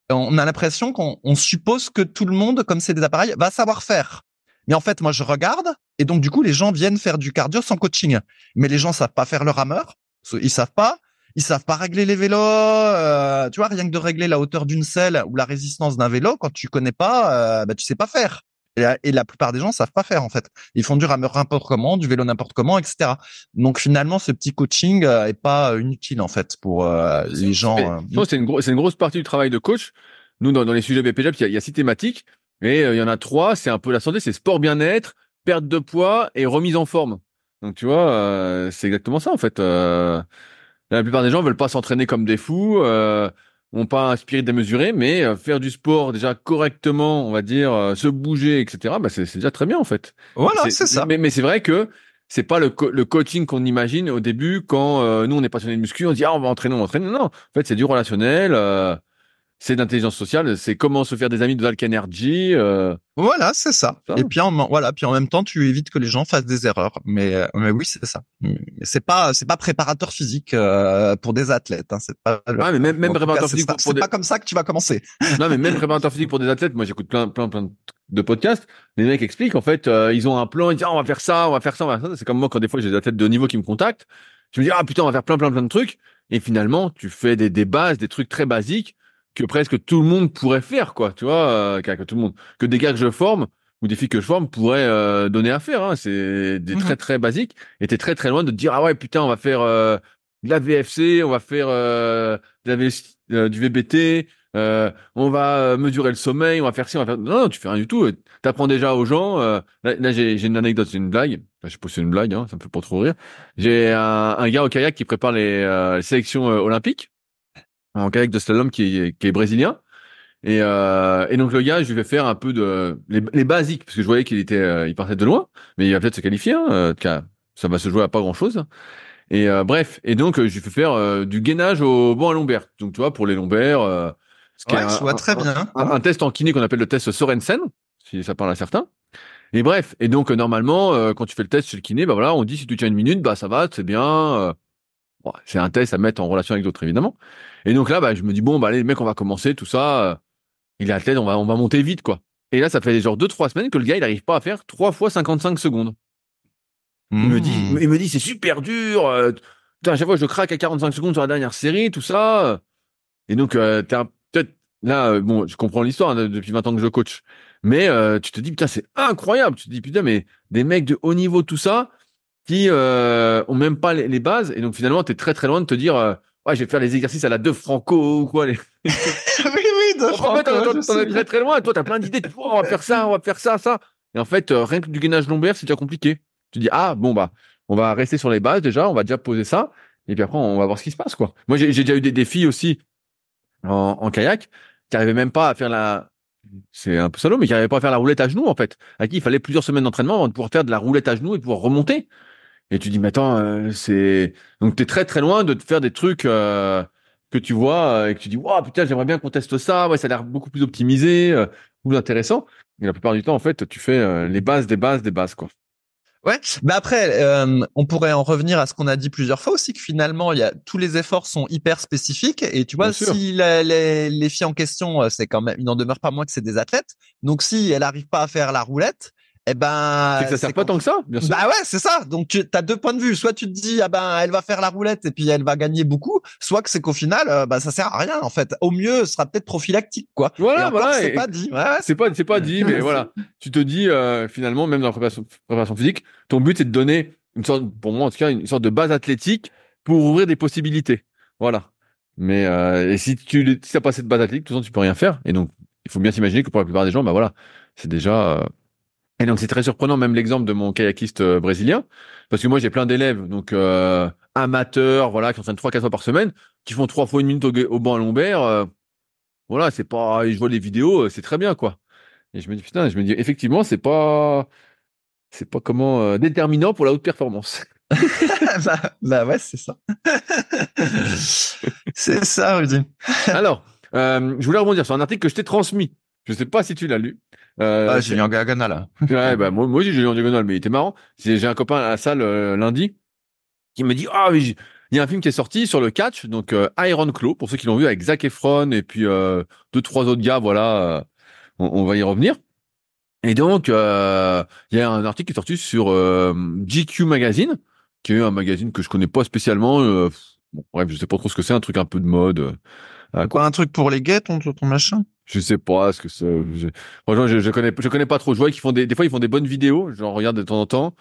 on a l'impression qu'on on suppose que tout le monde, comme c'est des appareils, va savoir faire. Mais en fait, moi, je regarde et donc du coup, les gens viennent faire du cardio sans coaching. Mais les gens savent pas faire le rameur, ils savent pas, ils savent pas régler les vélos. euh, tu vois, rien que de régler la hauteur d'une selle ou la résistance d'un vélo, quand tu connais pas, euh, bah, tu sais pas faire. Et la, et la plupart des gens savent pas faire en fait. Ils font du rameur n'importe comment, du vélo n'importe comment, etc. Donc finalement, ce petit coaching euh, est pas euh, inutile en fait pour euh, les gens. Euh, c'est une, une grosse partie du travail de coach. Nous, dans, dans les sujets BPJAP, il y y a six thématiques. Et euh, il y en a trois. C'est un peu la santé, c'est sport bien-être, perte de poids et remise en forme. Donc, tu vois, euh, c'est exactement ça, en fait. Euh, la plupart des gens veulent pas s'entraîner comme des fous, euh, ont pas un spirit démesuré, mais euh, faire du sport déjà correctement, on va dire, euh, se bouger, etc., bah, c'est c'est déjà très bien, en fait. Voilà, c'est ça. Mais, mais c'est vrai que c'est pas le, co- le coaching qu'on imagine au début quand euh, nous on est passionné de muscu, on se dit ah on va entraîner, on va entraîner. Non, en fait c'est du relationnel, euh, c'est d'intelligence sociale, c'est comment se faire des amis de Valk Energy. euh, Voilà, c'est ça. Ça. Et puis en voilà, puis en même temps, tu évites que les gens fassent des erreurs. Mais euh, mais oui, c'est ça. C'est pas c'est pas préparateur physique euh, pour des athlètes. Hein. C'est pas. le- ouais, mais même, même cas, préparateur c'est physique pas- pour, pour C'est des, pas comme ça que tu vas commencer. non mais même préparateur physique pour des athlètes. Moi j'écoute plein plein plein de podcasts. Les mecs expliquent en fait, euh, ils ont un plan, ils disent ah, on va faire ça, on va faire ça, on va faire ça. C'est comme moi quand des fois j'ai des athlètes de haut niveau qui me contactent, je me dis ah putain on va faire plein plein plein de trucs. Et finalement tu fais des, des bases, des trucs très basiques que presque tout le monde pourrait faire quoi. Tu vois, euh, que tout le monde, que des gars que je forme ou des filles que je forme pourraient euh, donner à faire. Hein. C'est des Mhm. très très basiques. Et t'es très très loin de te dire ah ouais putain on va faire euh, de la VFC, on va faire euh, de la euh, du VBT, euh, on va mesurer le sommeil, on va faire ci, on va faire. Non, non tu fais rien du tout. T'apprends déjà aux gens. euh, là, là, j'ai une anecdote, c'est une blague. Enfin, je c'est une blague, hein, ça me fait pas trop rire. J'ai un, un gars au kayak qui prépare les, euh, les sélections olympiques en kayak de slalom qui est, qui est brésilien. Et, euh, et donc le gars, je lui fais faire un peu de les, les basiques parce que je voyais qu'il était, euh, il partait de loin, mais il va peut-être se qualifier. Hein, euh, en tout cas, ça va se jouer à pas grand chose. Et euh, bref, et donc euh, je lui fais faire euh, du gainage au banc à lombaire. Donc tu vois pour les lombaires, euh, ce qui est Ouais, un- je vois un- très un- bien. un, un test en kiné qu'on appelle le test Sorensen, si ça parle à certains. Et bref, et donc normalement, euh, quand tu fais le test chez le kiné, bah voilà, on dit si tu tiens une minute, bah ça va, c'est bien. euh, bon, c'est un test à mettre en relation avec d'autres évidemment. Et donc là, bah je me dis bon, bah allez, mecs, on va commencer tout ça. euh, il est athlète, on va on va monter vite quoi. Et là, ça fait genre deux trois semaines que le gars, il arrive pas à faire trois fois 55 secondes. Il me dit, Mmh. il me dit, c'est super dur. euh, putain, à chaque fois, je craque à 45 secondes sur la dernière série, tout ça. Et donc, euh, t'es un- peut-être là, euh, bon, je comprends l'histoire hein, depuis 20 ans que je coach, mais tu te dis putain, c'est incroyable. Tu te dis putain, mais des mecs de haut niveau, tout ça, qui ont même pas les, les bases, et donc finalement, t'es très très loin de te dire, ouais, je vais faire les exercices à la deux franco ou quoi. Les... oui, oui, de en fait, Franco, t'en- t'en sais es très très loin. Toi, t'as plein d'idées. Tu dis, Oh, on va faire ça, on va faire ça, ça. Et en fait, euh, rien que du gainage lombaire, c'est déjà compliqué. Tu dis ah bon bah, on va rester sur les bases déjà, on va déjà poser ça, et puis après on va voir ce qui se passe quoi. Moi, j'ai déjà eu des défis aussi en, en kayak qui arrivaient même pas à faire la c'est un peu salaud, mais qui n'arrivaient pas à faire la roulette à genoux en fait. À qui il fallait plusieurs semaines d'entraînement avant de pouvoir faire de la roulette à genoux et de pouvoir remonter. Et tu dis mais attends, euh, c'est donc t'es très très loin de te faire des trucs euh, que tu vois euh, et que tu dis waouh putain j'aimerais bien qu'on teste ça, ouais ça a l'air beaucoup plus optimisé, euh, plus intéressant. Et la plupart du temps en fait tu fais euh, les bases des bases des bases quoi. Ouais, mais après, euh, on pourrait en revenir à ce qu'on a dit plusieurs fois aussi, que finalement, il y a tous les efforts sont hyper spécifiques. Et tu vois, si la- les, les filles en question, euh, c'est quand même, il n'en demeure pas moins que c'est des athlètes. Donc, si elle arrive pas à faire la roulette, eh ben, c'est que ça sert pas tant que ça, bien sûr. Bah ouais, c'est ça. Donc tu as deux points de vue. Soit tu te dis ah ben elle va faire la roulette et puis elle va gagner beaucoup, soit que c'est qu'au final euh, bah ça sert à rien en fait. Au mieux, ce sera peut-être prophylactique quoi. Voilà, voilà, c'est pas dit. Ouais, ouais, C'est pas, c'est pas dit, mais voilà. Tu te dis, euh, finalement, même dans la préparation, préparation physique, ton but, c'est de donner une sorte, pour moi en tout cas, une sorte de base athlétique pour ouvrir des possibilités. Voilà. Mais euh, et si tu si t'as pas cette base athlétique, de toute façon, tu peux rien faire. Et donc, il faut bien s'imaginer que pour la plupart des gens, bah voilà, c'est déjà. Et donc, c'est très surprenant, même l'exemple de mon kayakiste euh, brésilien, parce que moi, j'ai plein d'élèves, donc euh, amateurs, voilà, qui s'entraînent trois, quatre fois par semaine, qui font trois fois une minute au, au banc à. Euh, voilà, c'est pas. Je vois les vidéos, euh, c'est très bien, quoi. Et je me dis putain, je me dis effectivement, c'est pas, c'est pas comment euh, déterminant pour la haute performance. bah, bah, ouais, c'est ça. c'est ça, Rudy. Alors, euh, je voulais rebondir sur un article que je t'ai transmis. Je sais pas si tu l'as lu. Euh, ah, j'ai lu en diagonale. Là. ouais, bah, moi, moi aussi j'ai lu en diagonale, mais il était marrant. J'ai un copain à la salle euh, lundi qui me dit ah oui, il y a un film qui est sorti sur le catch, donc euh, Iron Claw pour ceux qui l'ont vu avec Zac Efron et puis euh, deux trois autres gars, voilà. On, on, va y revenir. Et donc, euh, il y a un article qui est sorti sur euh, GQ Magazine, qui est un magazine que je connais pas spécialement. Euh, bon, bref, je sais pas trop ce que c'est, un truc un peu de mode. Euh, quoi, un truc pour les gays, ton, ton machin? Je sais pas ce que c'est. Je... Franchement, je, connais, pas trop. Je vois qu'ils font des, des fois ils font des bonnes vidéos. J'en regarde de temps en temps.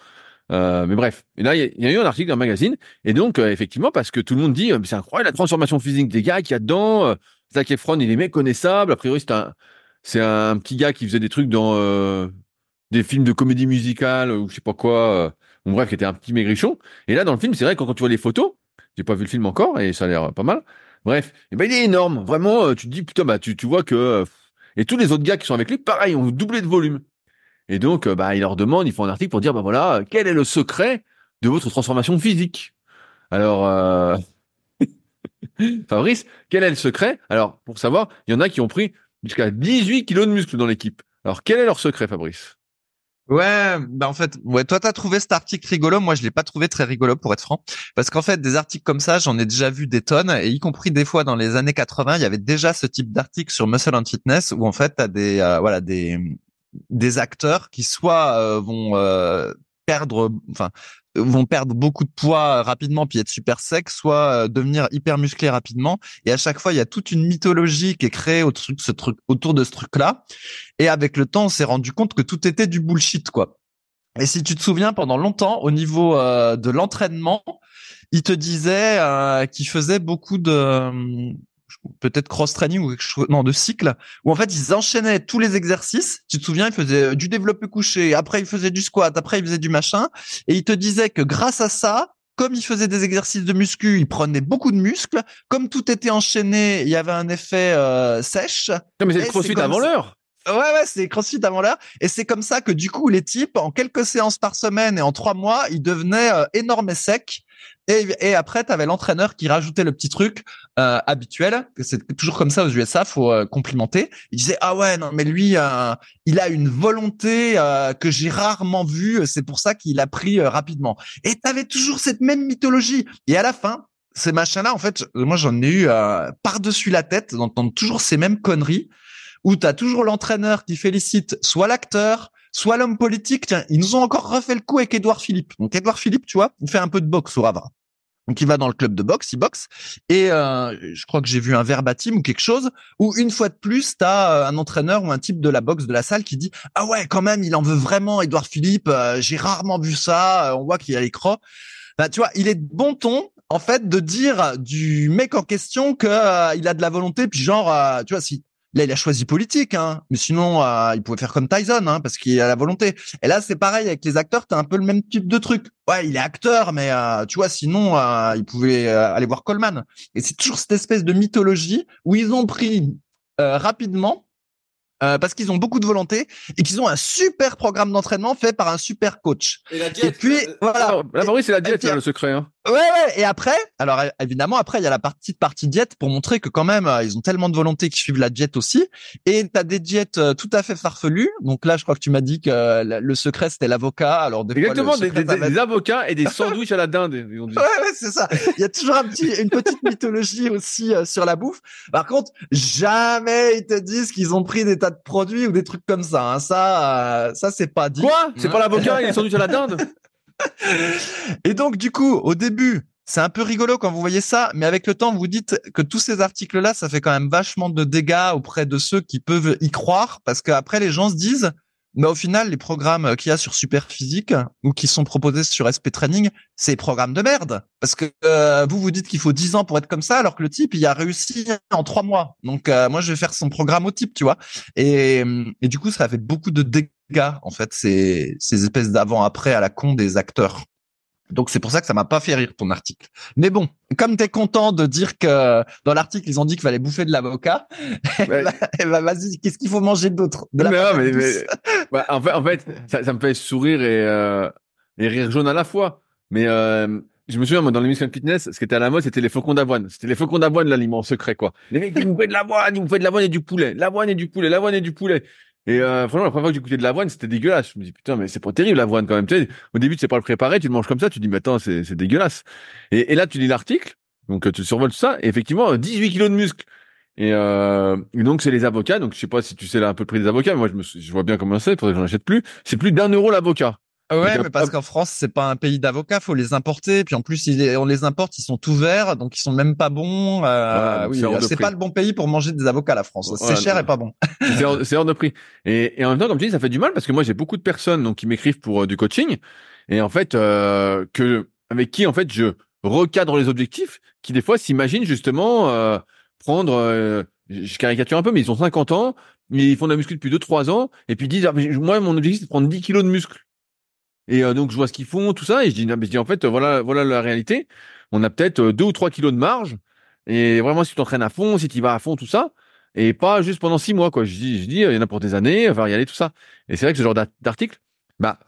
Euh, mais bref, et là il y, a eu un article d'un magazine, et donc euh, effectivement parce que tout le monde dit c'est incroyable la transformation physique des gars qu'il y a dedans. Euh, Zac Efron il est méconnaissable. A priori c'est un c'est un petit gars qui faisait des trucs dans euh, des films de comédie musicale ou je sais pas quoi. Euh, bon, bref, qui était un petit maigrichon. Et là, dans le film, c'est vrai quand, quand tu vois les photos, j'ai pas vu le film encore et ça a l'air pas mal. Bref, et ben il est énorme. Vraiment, tu te dis putain, bah tu vois que et tous les autres gars qui sont avec lui, pareil, ont doublé de volume. Et donc, bah il leur demande, ils font un article pour dire bah voilà, quel est le secret de votre transformation physique? Alors. Euh... Fabrice, quel est le secret? Alors, pour savoir, il y en a qui ont pris jusqu'à 18 kilos de muscles dans l'équipe. Alors, quel est leur secret, Fabrice? Ouais, bah en fait, ouais, toi t'as trouvé cet article rigolo, moi je l'ai pas trouvé très rigolo pour être franc, parce qu'en fait des articles comme ça, j'en ai déjà vu des tonnes, et y compris des fois dans les années 80, il y avait déjà ce type d'article sur Muscle and Fitness où en fait t'as des euh, voilà des des acteurs qui soit euh, vont euh, perdre, enfin vont perdre beaucoup de poids rapidement puis être super secs, soit euh, devenir hyper musclés rapidement. Et à chaque fois, il y a toute une mythologie qui est créée autour de ce truc, autour de ce truc-là. Et avec le temps, on s'est rendu compte que tout était du bullshit, quoi. Et si tu te souviens, pendant longtemps, au niveau euh, de l'entraînement, il te disait euh, qu'il faisait beaucoup de peut-être cross training ou quelque chose, non, de cycle, où en fait ils enchaînaient tous les exercices. Tu te souviens, ils faisaient du développé couché, après ils faisaient du squat, après ils faisaient du machin, et il te disait que grâce à ça, comme il faisait des exercices de muscu, il prenait beaucoup de muscles. Comme tout était enchaîné, il y avait un effet euh, sèche. Non, mais c'est le crossfit avant l'heure. Ouais, ouais, c'est CrossFit avant l'heure. Et c'est comme ça que du coup, les types, en quelques séances par semaine et en trois mois, ils devenaient euh, énormes et secs. Et, et après, tu avais l'entraîneur qui rajoutait le petit truc euh, habituel. C'est toujours comme ça aux USA, faut euh, complimenter. Il disait ah ouais non mais lui, euh, il a une volonté euh, que j'ai rarement vue. C'est pour ça qu'il a pris euh, rapidement. Et tu avais toujours cette même mythologie. Et à la fin, ces machins-là, en fait, moi j'en ai eu par dessus la tête d'entendre toujours ces mêmes conneries où tu as toujours l'entraîneur qui félicite soit l'acteur, soit l'homme politique. Tiens, ils nous ont encore refait le coup avec Édouard Philippe. Donc Édouard Philippe, tu vois, il fait un peu de boxe au Havre. Donc il va dans le club de boxe, il boxe, et euh, je crois que j'ai vu un verbatim ou quelque chose où une fois de plus, tu as un entraîneur ou un type de la boxe de la salle qui dit ah ouais quand même il en veut vraiment Édouard Philippe, euh, j'ai rarement vu ça, on voit qu'il a les crocs. Bah, tu vois, il est de bon ton en fait de dire du mec en question que euh, il a de la volonté, puis genre euh, tu vois si Là, il a choisi politique, hein. Mais sinon, euh, il pouvait faire comme Tyson, hein, parce qu'il a la volonté. Et là, c'est pareil avec les acteurs. T'as un peu le même type de truc. Ouais, il est acteur, mais euh, tu vois, sinon, euh, il pouvait euh, aller voir Coleman. Et c'est toujours cette espèce de mythologie où ils ont pris euh, rapidement euh, parce qu'ils ont beaucoup de volonté et qu'ils ont un super programme d'entraînement fait par un super coach. Et, la diète, et puis euh, voilà. La Maurice, c'est la diète, là, le secret. Hein. Ouais, ouais. Et après, alors évidemment, après il y a la partie partie diète pour montrer que quand même euh, ils ont tellement de volonté qu'ils suivent la diète aussi. Et t'as des diètes euh, tout à fait farfelues. Donc là, je crois que tu m'as dit que euh, le secret c'était l'avocat. Alors des exactement fois, des, des, des, des, avocats et des sandwichs à la dinde. Ils ont dit. Ouais, ouais, c'est ça. Il y a toujours un petit une petite mythologie aussi euh, sur la bouffe. Par contre, jamais ils te disent qu'ils ont pris des tas de produits ou des trucs comme ça. Hein. Ça, euh, ça c'est pas dit. Quoi? C'est pas l'avocat et les sandwichs à la dinde? Et donc, du coup, au début, c'est un peu rigolo quand vous voyez ça, mais avec le temps, vous dites que tous ces articles-là, ça fait quand même vachement de dégâts auprès de ceux qui peuvent y croire, parce qu'après, les gens se disent, Mais au final, les programmes qu'il y a sur Superphysique ou qui sont proposés sur SP Training, c'est des programmes de merde. Parce que euh, vous vous dites qu'il faut 10 ans pour être comme ça, alors que le type, il a réussi en 3 mois. Donc euh, moi, je vais faire son programme au type, tu vois. Et, et du coup, ça fait beaucoup de dégâts, en fait, ces, ces espèces d'avant-après à la con des acteurs. Donc c'est pour ça que ça m'a pas fait rire ton article. Mais bon, comme tu es content de dire que dans l'article ils ont dit qu'il fallait bouffer de l'avocat, eh eh ben, vas-y, qu'est-ce qu'il faut manger d'autre de la non, mais, mais bah, en fait, en fait ça, ça, me fait sourire et, euh, et rire jaune à la fois. Mais euh, je me souviens, moi, dans l'émission de fitness, ce qui était à la mode, c'était les flocons d'avoine. C'était les flocons d'avoine, l'aliment secret, quoi. Les mecs, ils me de l'avoine, ils me de l'avoine et du poulet. L'avoine et du poulet, l'avoine et du poulet. Et euh, franchement, la première fois que j'écoutais de l'avoine, c'était dégueulasse. Je me dis putain, mais c'est pas terrible l'avoine quand même. Tu sais, au début, tu sais pas le préparer, tu le manges comme ça, tu dis mais attends, c'est c'est dégueulasse. Et, et, là, tu lis l'article, donc tu survoles tout ça, et effectivement, 18 kilos de muscles. Et, euh, donc c'est les avocats. Donc je sais pas si tu sais là un peu le prix des avocats, mais moi je me je vois bien comment c'est. Faudrait que j'en achète plus. C'est plus d'un euro l'avocat. Ouais, mais parce qu'en France, c'est pas un pays d'avocats, faut les importer. Puis en plus, on les importe, ils sont tout verts, donc ils sont même pas bons. Euh, oui, c'est pas le bon pays pour manger des avocats, la France. c'est cher et pas bon. c'est hors, de prix. Et, et, en même temps, comme tu dis, ça fait du mal parce que moi, j'ai beaucoup de personnes donc qui m'écrivent pour euh, du coaching et en fait euh, que avec qui en fait je recadre les objectifs, qui des fois s'imaginent justement euh, prendre. Euh, je caricature un peu, mais ils ont 50 ans, ils font de la muscu depuis 2-3 ans, et puis ils disent, ah, moi, mon objectif, c'est de prendre 10 kilos de muscle. Et euh, donc je vois ce qu'ils font, tout ça, et je dis, mais je dis en fait, voilà, voilà la réalité. On a peut-être euh, deux ou trois kilos de marge, et vraiment si tu t'entraînes à fond, si tu vas à fond, tout ça, et pas juste pendant six mois, quoi. Je dis, je dis, il y en a pour des années, va y aller, tout ça. Et c'est vrai que ce genre d'article, bah,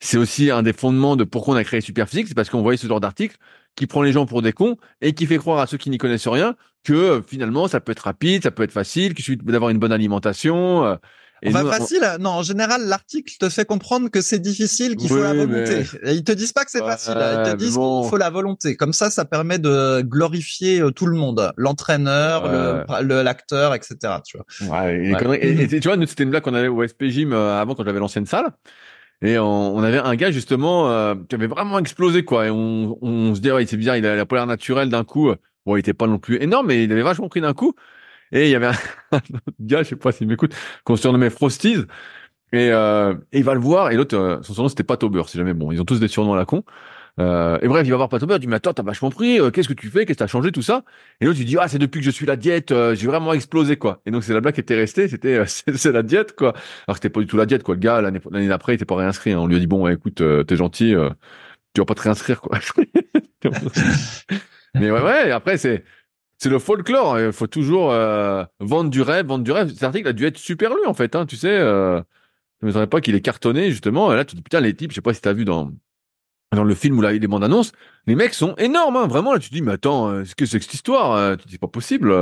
c'est aussi un des fondements de pourquoi on a créé Superphysique, c'est parce qu'on voyait ce genre d'article qui prend les gens pour des cons et qui fait croire à ceux qui n'y connaissent rien que euh, finalement ça peut être rapide, ça peut être facile, qu'il suffit d'avoir une bonne alimentation, et bah, facile. Non, en général, l'article te fait comprendre que c'est difficile, qu'il faut la volonté. Et ils te disent pas que c'est facile. Ils te disent qu'il faut la volonté. Comme ça, ça permet de glorifier euh, tout le monde, l'entraîneur, le l'acteur, etc. Tu vois. Ouais. Et, tu vois, nous c'était une blague qu'on avait au SP Gym euh, avant quand j'avais l'ancienne salle. Et on, avait un gars justement euh, qui avait vraiment explosé quoi. Et on, on se dit ouais, c'est bizarre, il a la polaire naturelle d'un coup. Bon, il était pas non plus énorme, mais il avait vachement pris d'un coup. Et il y avait un, autre gars, je sais pas s'il m'écoute, qu'on surnommait Frosties. Et, euh, et, il va le voir. Et l'autre, euh, son surnom c'était Pat Beurre. Si jamais, bon, ils ont tous des surnoms à la con. Euh, et bref, il va voir Pat Beurre. Il dit mais attends, t'as vachement pris. Euh, qu'est-ce que tu fais? Qu'est-ce que t'as changé? Tout ça Et l'autre il dit ah c'est depuis que je suis la diète, euh, j'ai vraiment explosé quoi. Et donc c'est la blague qui était restée. C'était c'est la diète quoi. Alors c'était pas du tout la diète quoi. Le gars l'année l'année d'après il était pas réinscrit. Hein. On lui a dit bon écoute t'es gentil, tu vas pas te réinscrire quoi. mais ouais ouais. Après c'est c'est le folklore. Il faut toujours euh, vendre du rêve, vendre du rêve. Cet article a dû être super lu en fait. Hein, tu sais, euh, je ne m'étonnerais pas qu'il ait cartonné justement. Et là, tu te dis putain les types. Je sais pas si t'as vu dans dans le film ou les bandes annonces, les mecs sont énormes. Hein, vraiment là, tu te dis mais attends, euh, ce que c'est que cette histoire euh, Tu dis c'est pas possible.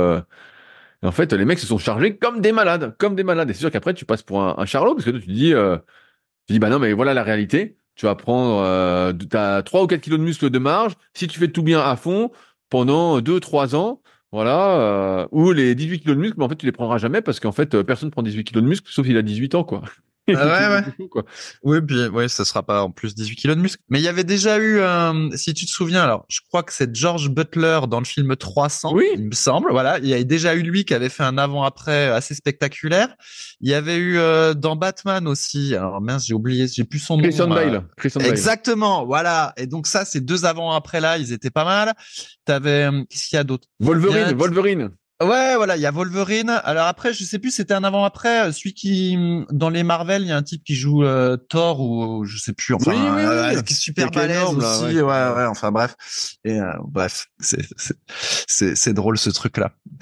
Et en fait, les mecs se sont chargés comme des malades, comme des malades. Et c'est sûr qu'après tu passes pour un, charlot parce que tu te dis, tu dis bah non mais voilà la réalité. Tu vas prendre, euh, t'as 3 ou 4 kilos de muscle de marge. Si tu fais tout bien à fond, pendant 2-3 ans, voilà, euh, ou les 18 kilos de muscle, mais en fait, tu les prendras jamais parce qu'en fait, euh, personne prend 18 kilos de muscle, sauf s'il a 18 ans, quoi. Ah ouais, ouais. quoi. Oui, puis ouais, ça sera pas en plus 18 kilos de muscle. Mais il y avait déjà eu, euh, si tu te souviens, alors je crois que c'est George Butler dans le film 300, oui. il me semble. Voilà, il y a déjà eu lui qui avait fait un avant-après assez spectaculaire. Il y avait eu euh, dans Batman aussi. Alors mince, j'ai oublié, j'ai plus son Christian nom. Bale. Christian Bale. Exactement, voilà. Et donc ça, ces deux avant-après là, ils étaient pas mal. T'avais, qu'est-ce qu'il y a d'autre? Wolverine, Wolverine. Ouais, voilà, il y a Wolverine. Alors après, je sais plus, c'était un avant-après. Euh, celui qui, dans les Marvel, il y a un type qui joue euh, Thor ou je sais plus. Enfin, oui, euh, qui est super balèze aussi. ouais. ouais, Enfin bref. Et bref, c'est c'est c'est drôle ce truc-là.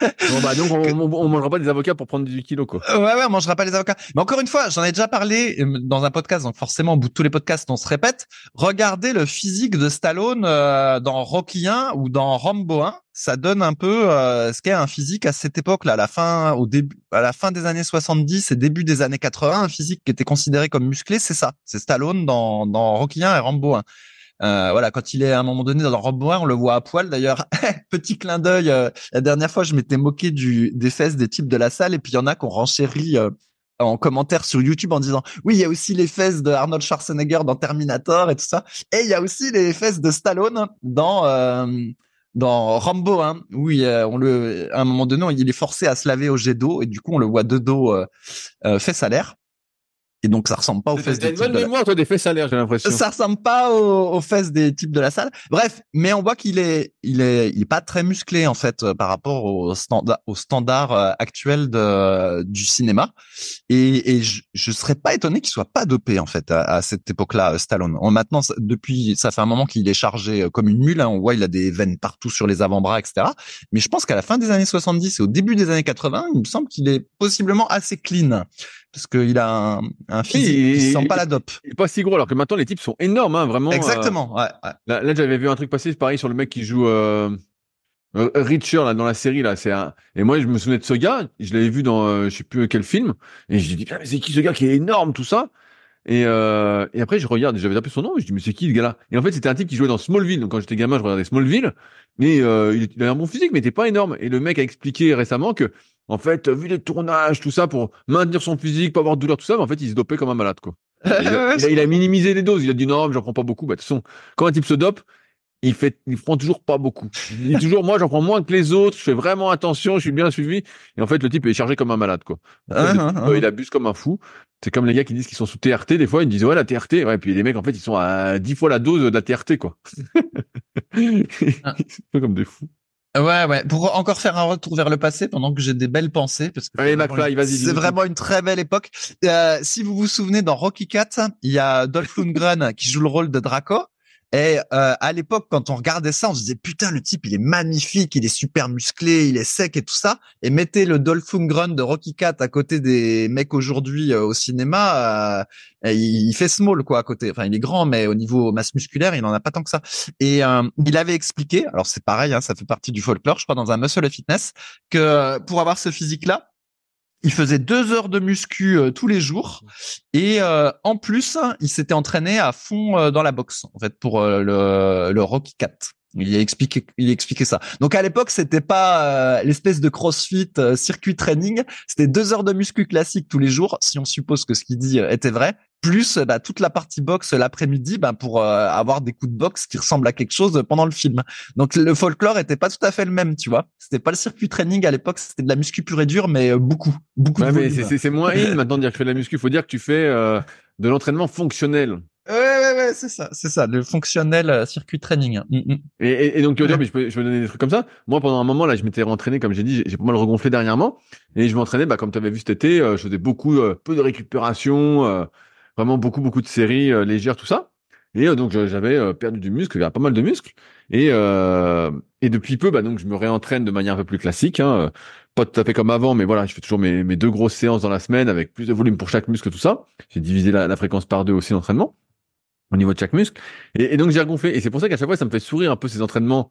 bon bah donc on, on, mangera pas des avocats pour prendre 18 kilos quoi. Ouais ouais, on mangera pas des avocats. Mais encore une fois, j'en ai déjà parlé dans un podcast, donc forcément au bout de tous les podcasts, on se répète. Regardez le physique de Stallone dans Rocky 1 ou dans Rambo 1 ça donne un peu euh, ce qu'est un physique à cette époque-là, à la fin, au début, à la fin des années 70 et début des années 80, un physique qui était considéré comme musclé, c'est ça, c'est Stallone dans, dans Rocky 1 et Rambo 1. Euh, voilà, quand il est à un moment donné dans Rambo 1, on le voit à poil. D'ailleurs, petit clin d'œil. Euh, la dernière fois, je m'étais moqué du des fesses des types de la salle, et puis il y en a qui ont renchéri euh, en commentaire sur YouTube en disant oui, il y a aussi les fesses de Arnold Schwarzenegger dans Terminator et tout ça, et il y a aussi les fesses de Stallone dans dans Rambo, hein, où on le, à un moment donné, il est forcé à se laver au jet d'eau et du coup on le voit de dos euh, euh fait salaire. Et donc ça ressemble pas aux fesses des une types bonne de la- mémoire, toi, des fesses salaires, j'ai l'impression. ça ressemble pas aux, aux fesses des types de la salle. Bref, mais on voit qu'il est, il est, il est pas très musclé en fait euh, par rapport au standard, au standard euh, actuel de du cinéma. Et, et je, je serais pas étonné qu'il soit pas dopé en fait à, à cette époque-là, euh, Stallone. On, maintenant, depuis, ça fait un moment qu'il est chargé comme une mule. hein. on voit, il a des veines partout sur les avant-bras, etc. Mais je pense qu'à la fin des années 70 et au début des années 80, il me semble qu'il est possiblement assez clean parce qu'il a un, un physique il- qui sent pas la dope. Il est pas si gros, alors que maintenant, les types sont énormes, hein, vraiment. euh, Exactement. Ouais, ouais. Là, là, j'avais vu un truc passer, pareil sur le mec qui joue euh, euh, Richard là dans la série là. C'est un... et moi je me souvenais de ce gars, je l'avais vu dans euh, je sais plus quel film, et je dis putain mais c'est qui ce gars qui est énorme tout ça? Et, euh, et après je regarde, j'avais tapé son nom, et je dis mais c'est qui le gars là Et en fait c'était un type qui jouait dans Smallville. Donc quand j'étais gamin je regardais Smallville, mais euh, il, il avait un bon physique mais il était pas énorme. Et le mec a expliqué récemment que en fait vu les tournages tout ça pour maintenir son physique, pas avoir de douleur tout ça, mais en fait il se dopait comme un malade quoi. Il a, il a- il a minimisé les doses. Il a dit non, j'en prends pas beaucoup. Bah, de toute façon, quand un type se dope, il fait, il prend toujours pas beaucoup. Il dit toujours, moi, j'en prends moins que les autres. Je fais vraiment attention. Je suis bien suivi. Et en fait, le type est chargé comme un malade, quoi. En fait, Ah, ah, type, ah. euh, il abuse comme un fou. C'est comme les gars qui disent qu'ils sont sous TRT. Des fois, ils disent, ouais, la TRT. Ouais, puis les mecs, en fait, ils sont à 10 fois la dose de la TRT, quoi. Ah. Comme des fous. Ouais, ouais. Pour encore faire un retour vers le passé, pendant que j'ai des belles pensées, parce que Allez, c'est vraiment McFly, une- vas-y, C'est vraiment une très belle époque. Euh, si vous vous souvenez, dans Rocky 4, il y a Dolph Lundgren qui joue le rôle de Draco. Et euh, à l'époque, quand on regardait ça, on se disait putain, le type, il est magnifique, il est super musclé, il est sec et tout ça. Et mettez le Dolph Lundgren de Rocky 4 à côté des mecs aujourd'hui euh, au cinéma, euh, et il fait small quoi à côté. Enfin, il est grand, mais au niveau masse musculaire, il en a pas tant que ça. Et euh, il avait expliqué, alors c'est pareil, hein, ça fait partie du folklore, je crois, dans un Muscle Fitness, que pour avoir ce physique-là, il faisait deux heures de muscu euh, tous les jours et euh, en plus, il s'était entraîné à fond euh, dans la boxe en fait pour le, le Rocky 4. Il a expliqué, il a expliqué ça. Donc à l'époque, c'était pas euh, l'espèce de CrossFit euh, circuit training, c'était deux heures de muscu classique tous les jours, si on suppose que ce qu'il dit euh, était vrai, plus bah, toute la partie boxe l'après-midi, bah, pour euh, avoir des coups de boxe qui ressemblent à quelque chose pendant le film. Donc le folklore était pas tout à fait le même, tu vois. C'était pas le circuit training à l'époque, c'était de la muscu pure et dure, mais euh, beaucoup, beaucoup Ouais, c'est- moins in maintenant de dire que tu fais de la muscu. Faut dire que tu fais euh, de l'entraînement fonctionnel. Ouais, ouais, ouais, c'est ça, c'est ça, le fonctionnel euh, circuit training. Mm, mm. Et, et, et donc, tu vas dire, Ouais. mais je peux, je peux donner des trucs comme ça. Moi, pendant un moment, là, je m'étais rentraîné, comme j'ai dit, j'ai- pas mal regonflé dernièrement. Et je m'entraînais, bah, comme tu avais vu cet été, euh, je faisais beaucoup, peu de récupération, euh, vraiment beaucoup, beaucoup de séries euh, légères, tout ça. Et euh, donc, j'avais euh, perdu du muscle, j'avais pas mal de muscles. Et, euh, et depuis peu, bah, donc, je me réentraîne de manière un peu plus classique. Hein, euh, pas tout à fait comme avant, mais voilà, je fais toujours mes, mes deux grosses séances dans la semaine avec plus de volume pour chaque muscle, tout ça. J'ai divisé la, la fréquence par deux aussi d'entraînement au niveau de chaque muscle. Et, et donc j'ai regonflé. Et c'est pour ça qu'à chaque fois, ça me fait sourire un peu ces entraînements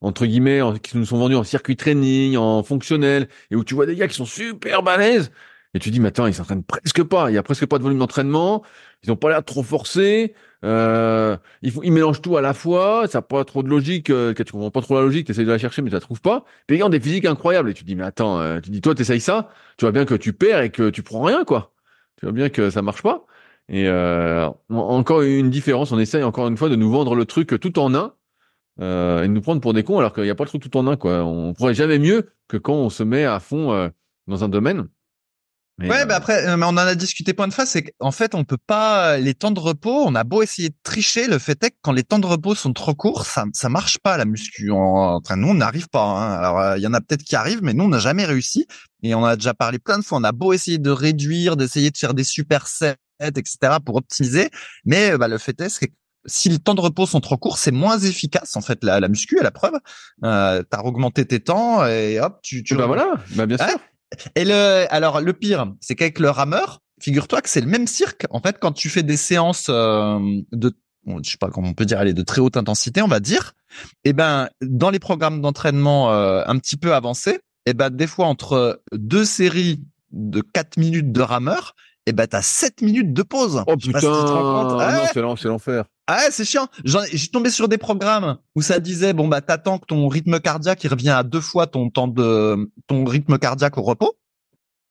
entre guillemets qui nous sont vendus en circuit training, en fonctionnel, et où tu vois des gars qui sont super balèzes. Et tu dis, mais attends, ils s'entraînent presque pas. Il y a presque pas de volume d'entraînement. Ils ont pas l'air trop forcer. Euh, ils, ils mélangent tout à la fois. Ça n'a pas trop de logique. Euh, tu comprends pas trop la logique. Tu essaies de la chercher, mais tu la trouves pas. Puis gars ont des physiques incroyables. Et tu dis, mais attends, euh, tu dis, toi, t'essayes ça. Tu vois bien que tu perds et que tu prends rien, quoi. Tu vois bien que ça marche pas. Et euh, en- encore une différence. On essaye encore une fois de nous vendre le truc tout en un euh, et de nous prendre pour des cons alors qu'il n'y a pas le truc tout en un. Quoi. On pourrait jamais mieux que quand on se met à fond dans un domaine. Mais, Ouais, euh, bah après, euh, mais on en a discuté point de face, c'est qu'en fait, on peut pas les temps de repos. On a beau essayer de tricher, le fait est que quand les temps de repos sont trop courts, ça ça marche pas la muscu. En, enfin, nous, on n'arrive pas. hein. Alors, euh, il y en a peut-être qui arrivent, mais nous, on n'a jamais réussi. Et on a déjà parlé plein de fois. On a beau essayer de réduire, d'essayer de faire des supersets, etc., pour optimiser, mais euh, bah, le fait est que si les temps de repos sont trop courts, c'est moins efficace en fait la, la muscu à la preuve. Euh, T'as augmenté tes temps et hop, tu tu bah voilà, bah bien sûr. Et le, alors le pire, c'est qu'avec le rameur, figure-toi que c'est le même cirque. En fait, quand tu fais des séances euh, de, je sais pas comment on peut dire, allez, de très haute intensité, on va dire. Eh ben, dans les programmes d'entraînement euh, un petit peu avancés, eh ben, des fois entre deux séries de 4 minutes de rameur, eh ben, t'as 7 minutes de pause. Oh putain, si non, Ouais. c'est l'en- c'est l'enfer. Ah ouais, c'est chiant. J'ai tombé sur des programmes où ça disait bon bah t'attends que ton rythme cardiaque il revient à deux fois ton temps de ton rythme cardiaque au repos.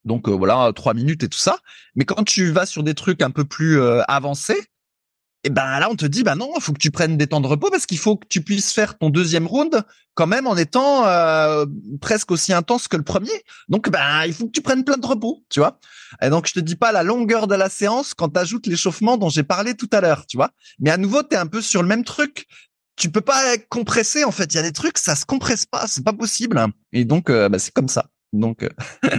Donc euh, voilà trois minutes et tout ça. Mais quand tu vas sur des trucs un peu plus euh, avancés, et ben là on te dit bah non, il faut que tu prennes des temps de repos parce qu'il faut que tu puisses faire ton deuxième round quand même en étant euh, presque aussi intense que le premier. Donc ben il faut que tu prennes plein de repos, tu vois. Et donc je te dis pas la longueur de la séance quand tu ajoutes l'échauffement dont j'ai parlé tout à l'heure, tu vois. Mais à nouveau tu es un peu sur le même truc. Tu peux pas compresser en fait, il y a des trucs ça se compresse pas, c'est pas possible. Et donc euh, bah, c'est comme ça. Donc euh,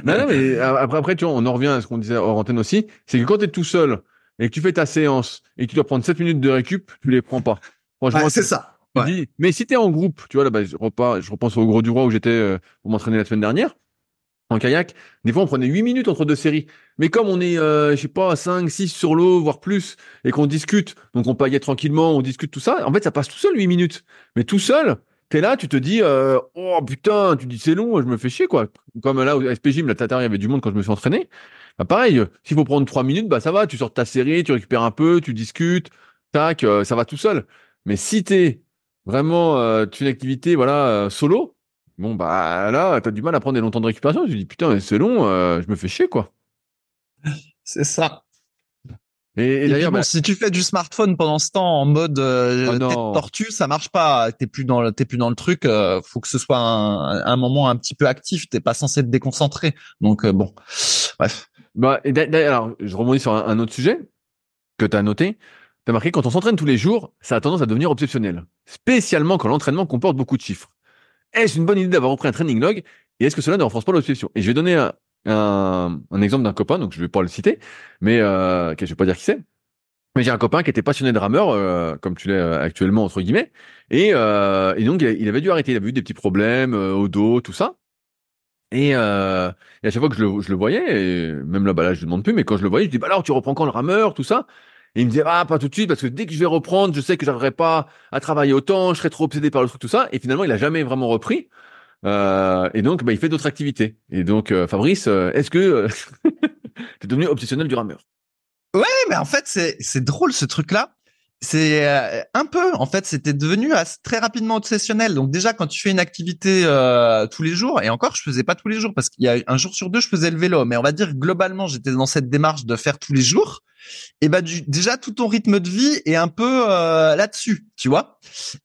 non, non, mais après après tu vois, on en revient à ce qu'on disait hors antenne aussi, c'est que quand tu es tout seul et que tu fais ta séance et que tu dois prendre 7 minutes de récup, tu les prends pas. Franchement, c'est ça. Dis, mais si tu es en groupe, tu vois là, bah, je, repars, je repense au Gros du Roi où j'étais euh, pour m'entraîner la semaine dernière en kayak. Des fois, on prenait 8 minutes entre deux séries. Mais comme on est, euh, je sais pas, 5, 6 sur l'eau, voire plus, et qu'on discute, donc on paillait tranquillement, on discute tout ça, en fait, ça passe tout seul 8 minutes. Mais tout seul, t'es là, tu te dis, euh, oh putain, tu dis c'est long, je me fais chier, quoi. Comme là, au SP Gym, la Tatar, il y avait du monde quand je me suis entraîné. Bah, pareil, s'il faut prendre trois minutes, bah ça va, tu sors ta série, tu récupères un peu, tu discutes, tac, euh, ça va tout seul. Mais si t'es vraiment euh, une activité voilà euh, solo, bon bah là t'as du mal à prendre des longs temps de récupération. Tu dis putain c'est long, je me fais chier quoi. C'est ça. Et, d'ailleurs, bah si tu fais du smartphone pendant ce temps en mode euh, oh tortue, ça marche pas. T'es plus dans, t'es plus dans le truc. faut que ce soit un, un, moment un petit peu actif. T'es pas censé te déconcentrer. Donc bon, bref. Bah, et alors, je rebondis sur un, autre sujet que tu as noté. Tu as marqué, quand on s'entraîne tous les jours, ça a tendance à devenir obsessionnel. Spécialement quand l'entraînement comporte beaucoup de chiffres. Est-ce une bonne idée d'avoir repris un training log? Et est-ce que cela ne renforce pas l'obsession? Et je vais donner un, un, exemple d'un copain, donc je vais pas le citer, mais euh, je vais pas dire qui c'est. Mais j'ai un copain qui était passionné de rameur, euh, comme tu l'es euh, actuellement entre guillemets, et, euh, et donc il avait dû arrêter. Il avait eu des petits problèmes euh, au dos, tout ça. Et, euh, et, à chaque fois que je le, je le voyais, et même là, bah là, je ne demande plus, mais quand je le voyais, je dis, bah alors, tu reprends quand le rameur, tout ça Et il me disait, ah, pas tout de suite, parce que dès que je vais reprendre, je sais que j'arriverai pas à travailler autant, je serai trop obsédé par le truc, tout ça. Et finalement, il a jamais vraiment repris. Euh, et donc, bah, il fait d'autres activités. Et donc, euh, Fabrice, euh, est-ce que tu es devenu obsessionnel du rameur? Ouais, mais en fait, c'est drôle ce truc-là c'est euh, un peu en fait c'était devenu très rapidement obsessionnel. Donc déjà quand tu fais une activité euh, tous les jours et encore je faisais pas tous les jours parce qu'il y a un jour sur deux je faisais le vélo. Mais on va dire globalement j'étais dans cette démarche de faire tous les jours. Et bah déjà tout ton rythme de vie est un peu euh, là-dessus tu vois.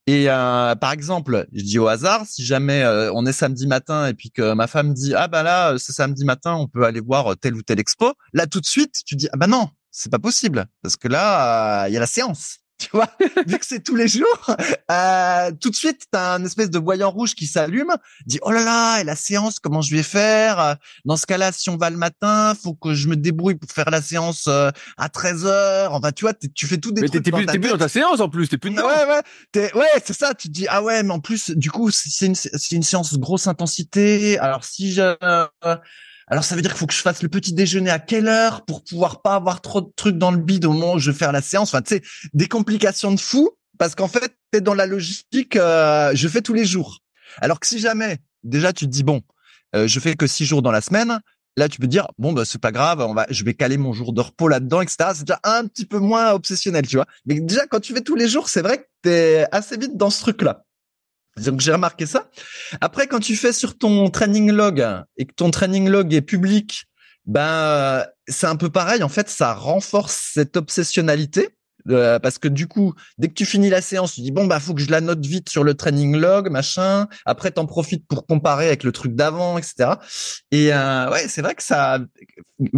Et par exemple je dis au hasard si jamais on est samedi matin et puis que ma femme dit ah bah là c'est samedi matin on peut aller voir tel ou tel expo là tout de suite tu dis ah bah non c'est pas possible parce que là il y a la séance tu vois, vu que c'est tous les jours, euh, tout de suite, t'as un espèce de voyant rouge qui s'allume, dit oh là là, et la séance, comment je vais faire? Dans ce cas-là, si on va le matin, faut que je me débrouille pour faire la séance euh, à 13 heures. Enfin, tu vois, tu fais tout des mais trucs. T'es plus, plus dans ta séance en plus, t'es plus dedans. Ouais, ouais, ouais, c'est ça. Tu te dis ah ouais, mais en plus, du coup, c'est une, c'est une séance grosse intensité. Alors si je alors ça veut dire qu'il faut que je fasse le petit déjeuner à quelle heure pour pouvoir pas avoir trop de trucs dans le bide au moment où je vais faire la séance? Enfin, tu sais, des complications de fou parce qu'en fait, tu es dans la logique, euh, je fais tous les jours. Alors que si jamais, déjà, tu te dis, bon, euh, je fais que six jours dans la semaine, là, tu peux dire, bon, bah, c'est pas grave, on va, je vais caler mon jour de repos là-dedans, etc. C'est déjà un petit peu moins obsessionnel, tu vois. Mais déjà, quand tu fais tous les jours, c'est vrai que tu es assez vite dans ce truc-là. Donc j'ai remarqué ça. Après, quand tu fais sur ton training log et que ton training log est public, ben c'est un peu pareil. En fait, ça renforce cette obsessionnalité euh, parce que du coup, dès que tu finis la séance, tu dis bon bah faut que je la note vite sur le training log, machin. Après, t'en profites pour comparer avec le truc d'avant, etc. Et euh, ouais, c'est vrai que ça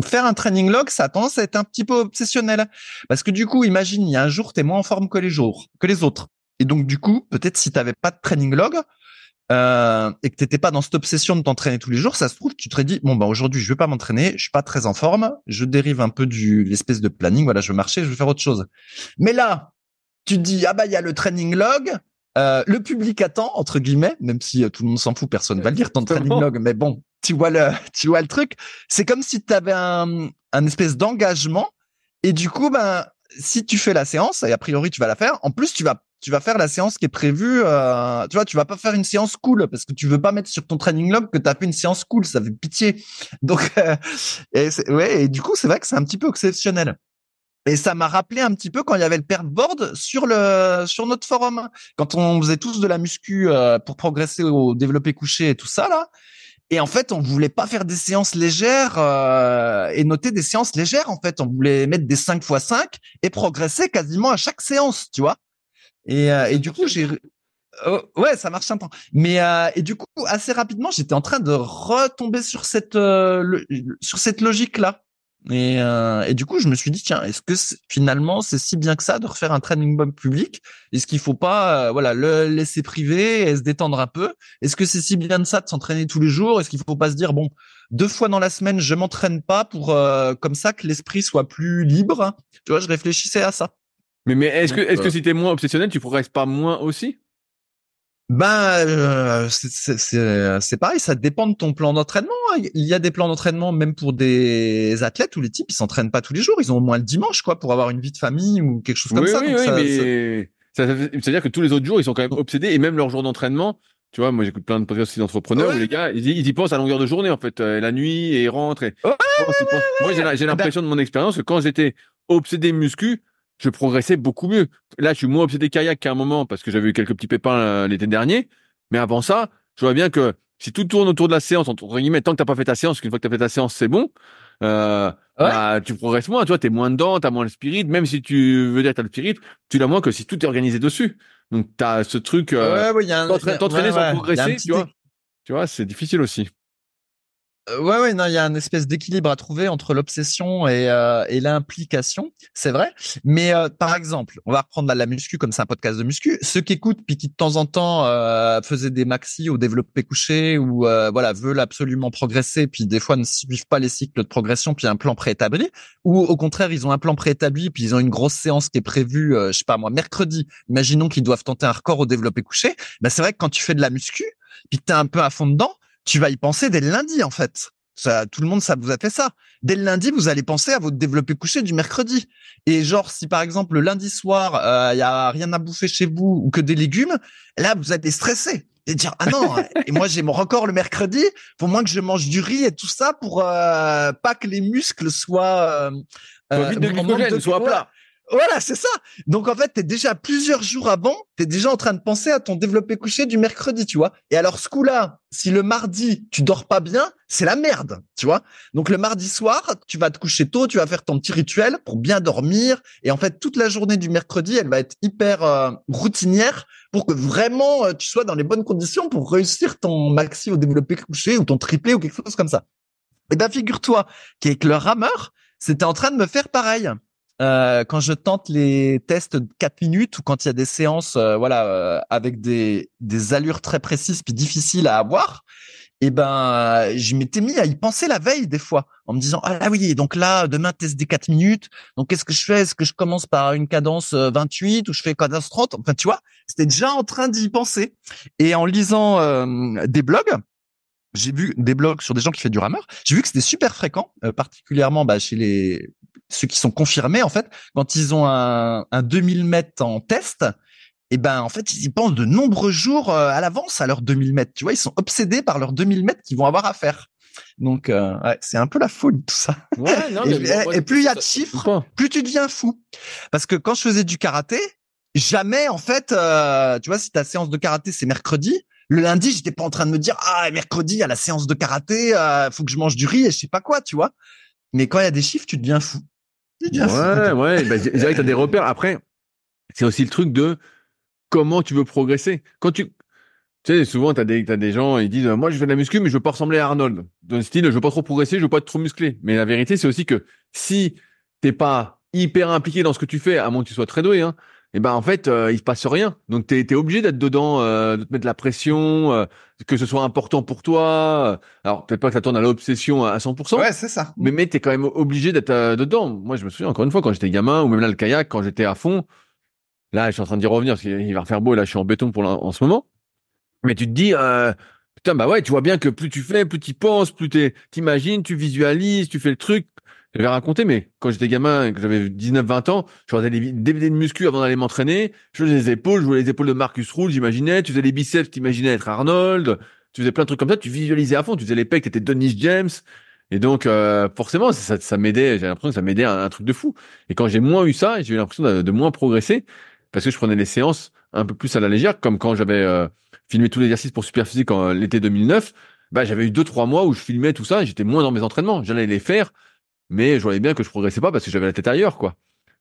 faire un training log, ça a tendance à être un petit peu obsessionnel parce que du coup, imagine il y a un jour t'es moins en forme que les jours, que les autres. Et donc, du coup, peut-être si tu n'avais pas de training log euh, et que tu n'étais pas dans cette obsession de t'entraîner tous les jours, ça se trouve, tu te serais dit, bon, bah aujourd'hui, je vais pas m'entraîner, je suis pas très en forme, je dérive un peu du l'espèce de planning, voilà, je veux marcher, je veux faire autre chose. Mais là, tu te dis, ah bah, il y a le training log, euh, le public attend, entre guillemets, même si euh, tout le monde s'en fout, personne va le lire ton training log, mais bon, tu vois le, tu vois le truc. C'est comme si tu avais un, un espèce d'engagement et du coup, ben, si tu fais la séance, et a priori tu vas la faire, en plus tu vas tu vas faire la séance qui est prévue. Euh, tu vois, tu vas pas faire une séance cool parce que tu veux pas mettre sur ton training log que tu as fait une séance cool. Ça fait pitié. Donc, euh, et ouais, et du coup, c'est vrai que c'est un petit peu exceptionnel. Et ça m'a rappelé un petit peu quand il y avait le pert board sur le sur notre forum, quand on faisait tous de la muscu euh, pour progresser au développé couché et tout ça là. Et en fait, on voulait pas faire des séances légères et noter des séances légères. En fait, on voulait mettre des 5 x 5 et progresser quasiment à chaque séance, tu vois. Et, euh, et du coup, j'ai Oh, ouais, ça marche un temps. Mais euh, et du coup, assez rapidement, j'étais en train de retomber sur cette euh, sur cette logique là. Et, euh, et du coup, je me suis dit tiens, est-ce que finalement c'est si bien que ça de refaire un training bomb public? Est-ce qu'il faut pas voilà le laisser priver et se détendre un peu? Est-ce que c'est si bien de ça de s'entraîner tous les jours? Est-ce qu'il faut pas se dire bon deux fois dans la semaine je m'entraîne pas pour comme ça que l'esprit soit plus libre? Tu vois, je réfléchissais à ça. Mais mais est-ce que est-ce que si t'es moins obsessionnel, tu progresses pas moins aussi? Ben, euh, c'est pareil, ça dépend de ton plan d'entraînement. Il y a des plans d'entraînement même pour des athlètes où les types ils s'entraînent pas tous les jours, ils ont au moins le dimanche quoi pour avoir une vie de famille ou quelque chose comme ça. Oui, oui, mais ça... veut dire que tous les autres jours ils sont quand même obsédés et même leur jour d'entraînement. Tu vois, moi j'écoute plein de podcasts aussi d'entrepreneurs où les gars ils, y pensent à longueur de journée en fait, euh, la nuit et ils rentrent. Et... moi j'ai eh ben l'impression de mon expérience que quand j'étais obsédé muscu, je progressais beaucoup mieux. Là, je suis moins obsédé kayak qu'à un moment parce que j'avais eu quelques petits pépins euh, l'été dernier. Mais avant ça, je vois bien que si tout tourne autour de la séance, entre guillemets, tant que t'as pas fait ta séance, qu'une fois que t'as fait ta séance, c'est bon. Euh, bah, tu progresses moins, tu vois, t'es moins dedans, t'as moins le spirit. Même si tu veux dire t'as le spirit, tu l'as moins que si tout est organisé dessus. Donc t'as ce truc, euh, t'entraîner sans progresser, tu vois. Tu vois, c'est difficile aussi. Euh, ouais, ouais, non, il y a un espèce d'équilibre à trouver entre l'obsession et, euh, et l'implication, c'est vrai. Mais euh, par exemple, on va reprendre la, muscu comme c'est un podcast de muscu. Ceux qui écoutent puis qui de temps en temps euh, faisaient des maxi ou développé couché ou voilà veulent absolument progresser puis des fois ne suivent pas les cycles de progression puis un plan préétabli ou au contraire ils ont un plan préétabli puis ils ont une grosse séance qui est prévue, je sais pas moi, mercredi. Imaginons qu'ils doivent tenter un record au développé couché. Ben c'est vrai que quand tu fais de la muscu puis que t'es un peu à fond dedans tu vas y penser dès le lundi en fait. Ça, tout le monde, ça vous a fait ça. Dès le lundi, vous allez penser à votre développé couché du mercredi. Et genre, si par exemple le lundi soir, il euh, y a rien à bouffer chez vous ou que des légumes, là, vous êtes stressé et dire ah non. et moi, j'ai mon record le mercredi. Faut moins que je mange du riz et tout ça pour euh, pas que les muscles soient euh, euh de glycogène, soient plats. Voilà, c'est ça. Donc en fait, tu es déjà plusieurs jours avant, tu es déjà en train de penser à ton développé couché du mercredi, tu vois. Et alors ce coup-là, si le mardi, tu dors pas bien, c'est la merde, tu vois. Donc le mardi soir, tu vas te coucher tôt, tu vas faire ton petit rituel pour bien dormir et en fait toute la journée du mercredi, elle va être hyper euh, routinière pour que vraiment euh, tu sois dans les bonnes conditions pour réussir ton maxi au développé couché ou ton triplé ou quelque chose comme ça. Et ben figure-toi qu'avec le rameur, c'était en train de me faire pareil. Euh, quand je tente les tests de 4 minutes ou quand il y a des séances euh, voilà euh, avec des, des allures très précises puis difficiles à avoir, et eh ben je m'étais mis à y penser la veille des fois en me disant ah oui donc là demain test des 4 minutes. Donc qu'est-ce que je fais? Est-ce que je commence par une cadence 28 ou je fais cadence 30 enfin tu vois c'était déjà en train d'y penser. Et en lisant des blogs j'ai vu des blogs sur des gens qui font du rameur. J'ai vu que c'était super fréquent, particulièrement bah, chez les ceux qui sont confirmés en fait, quand ils ont un, un 2000 mètres en test, et eh ben en fait ils y pensent de nombreux jours euh, à l'avance à leurs 2000 mètres. Tu vois, ils sont obsédés par leurs 2000 mètres qu'ils vont avoir à faire. Donc euh, ouais, c'est un peu la folie tout ça. Ouais, non, et, plus il y a de chiffres, plus tu deviens fou. Parce que quand je faisais du karaté, jamais en fait, euh, tu vois, si ta séance de karaté c'est mercredi, le lundi j'étais pas en train de me dire ah mercredi il y a la séance de karaté, euh, faut que je mange du riz et je sais pas quoi, tu vois. Mais quand il y a des chiffres, tu deviens fou. Ouais, ouais, bah, des repères. Après, c'est aussi le truc de comment tu veux progresser. Quand tu, tu sais, souvent, t'as des, t'as des gens, ils disent, moi, je fais de la muscu, mais je veux pas ressembler à Arnold. Dans le style, je veux pas trop progresser, je veux pas être trop musclé. Mais la vérité, c'est aussi que si t'es pas hyper impliqué dans ce que tu fais, à moins que tu sois très doué, hein, et ben en fait euh, il se passe rien. Donc tu es, obligé d'être dedans, euh, de te mettre la pression, euh, que ce soit important pour toi. Alors peut-être pas que ça tourne à l'obsession à 100%. Ouais, c'est ça. Mais mais t'es quand même obligé d'être dedans. Moi je me souviens encore une fois quand j'étais gamin ou même là le kayak quand j'étais à fond. Là je suis en train d'y revenir parce qu'il va faire beau et là je suis en béton pour en ce moment. Mais tu te dis putain bah ouais tu vois bien que plus tu fais, plus tu penses, plus t'imagines, tu visualises, tu fais le truc j'avais raconté, mais quand j'étais gamin, que j'avais 19-20 ans, je regardais des DVD de muscu avant d'aller m'entraîner. Je faisais les épaules, je voulais les épaules de Marcus Rule, j'imaginais. Tu faisais les biceps, tu imaginais être Arnold. Tu faisais plein de trucs comme ça, tu visualisais à fond. Tu faisais les pecs, étais Dennis James. Et donc, euh, forcément, ça, ça m'aidait. J'ai l'impression que ça m'aidait à un, truc de fou. Et quand j'ai moins eu ça, j'ai eu l'impression de, moins progresser parce que je prenais les séances un peu plus à la légère, comme quand j'avais euh, filmé tous les exercices pour Superphysique en l'été 2009 bah, j'avais eu deux, trois mois où je filmais tout ça j'étais moins dans mes entraînements. J'allais les faire, mais je voyais bien que je progressais pas parce que j'avais la tête ailleurs, quoi.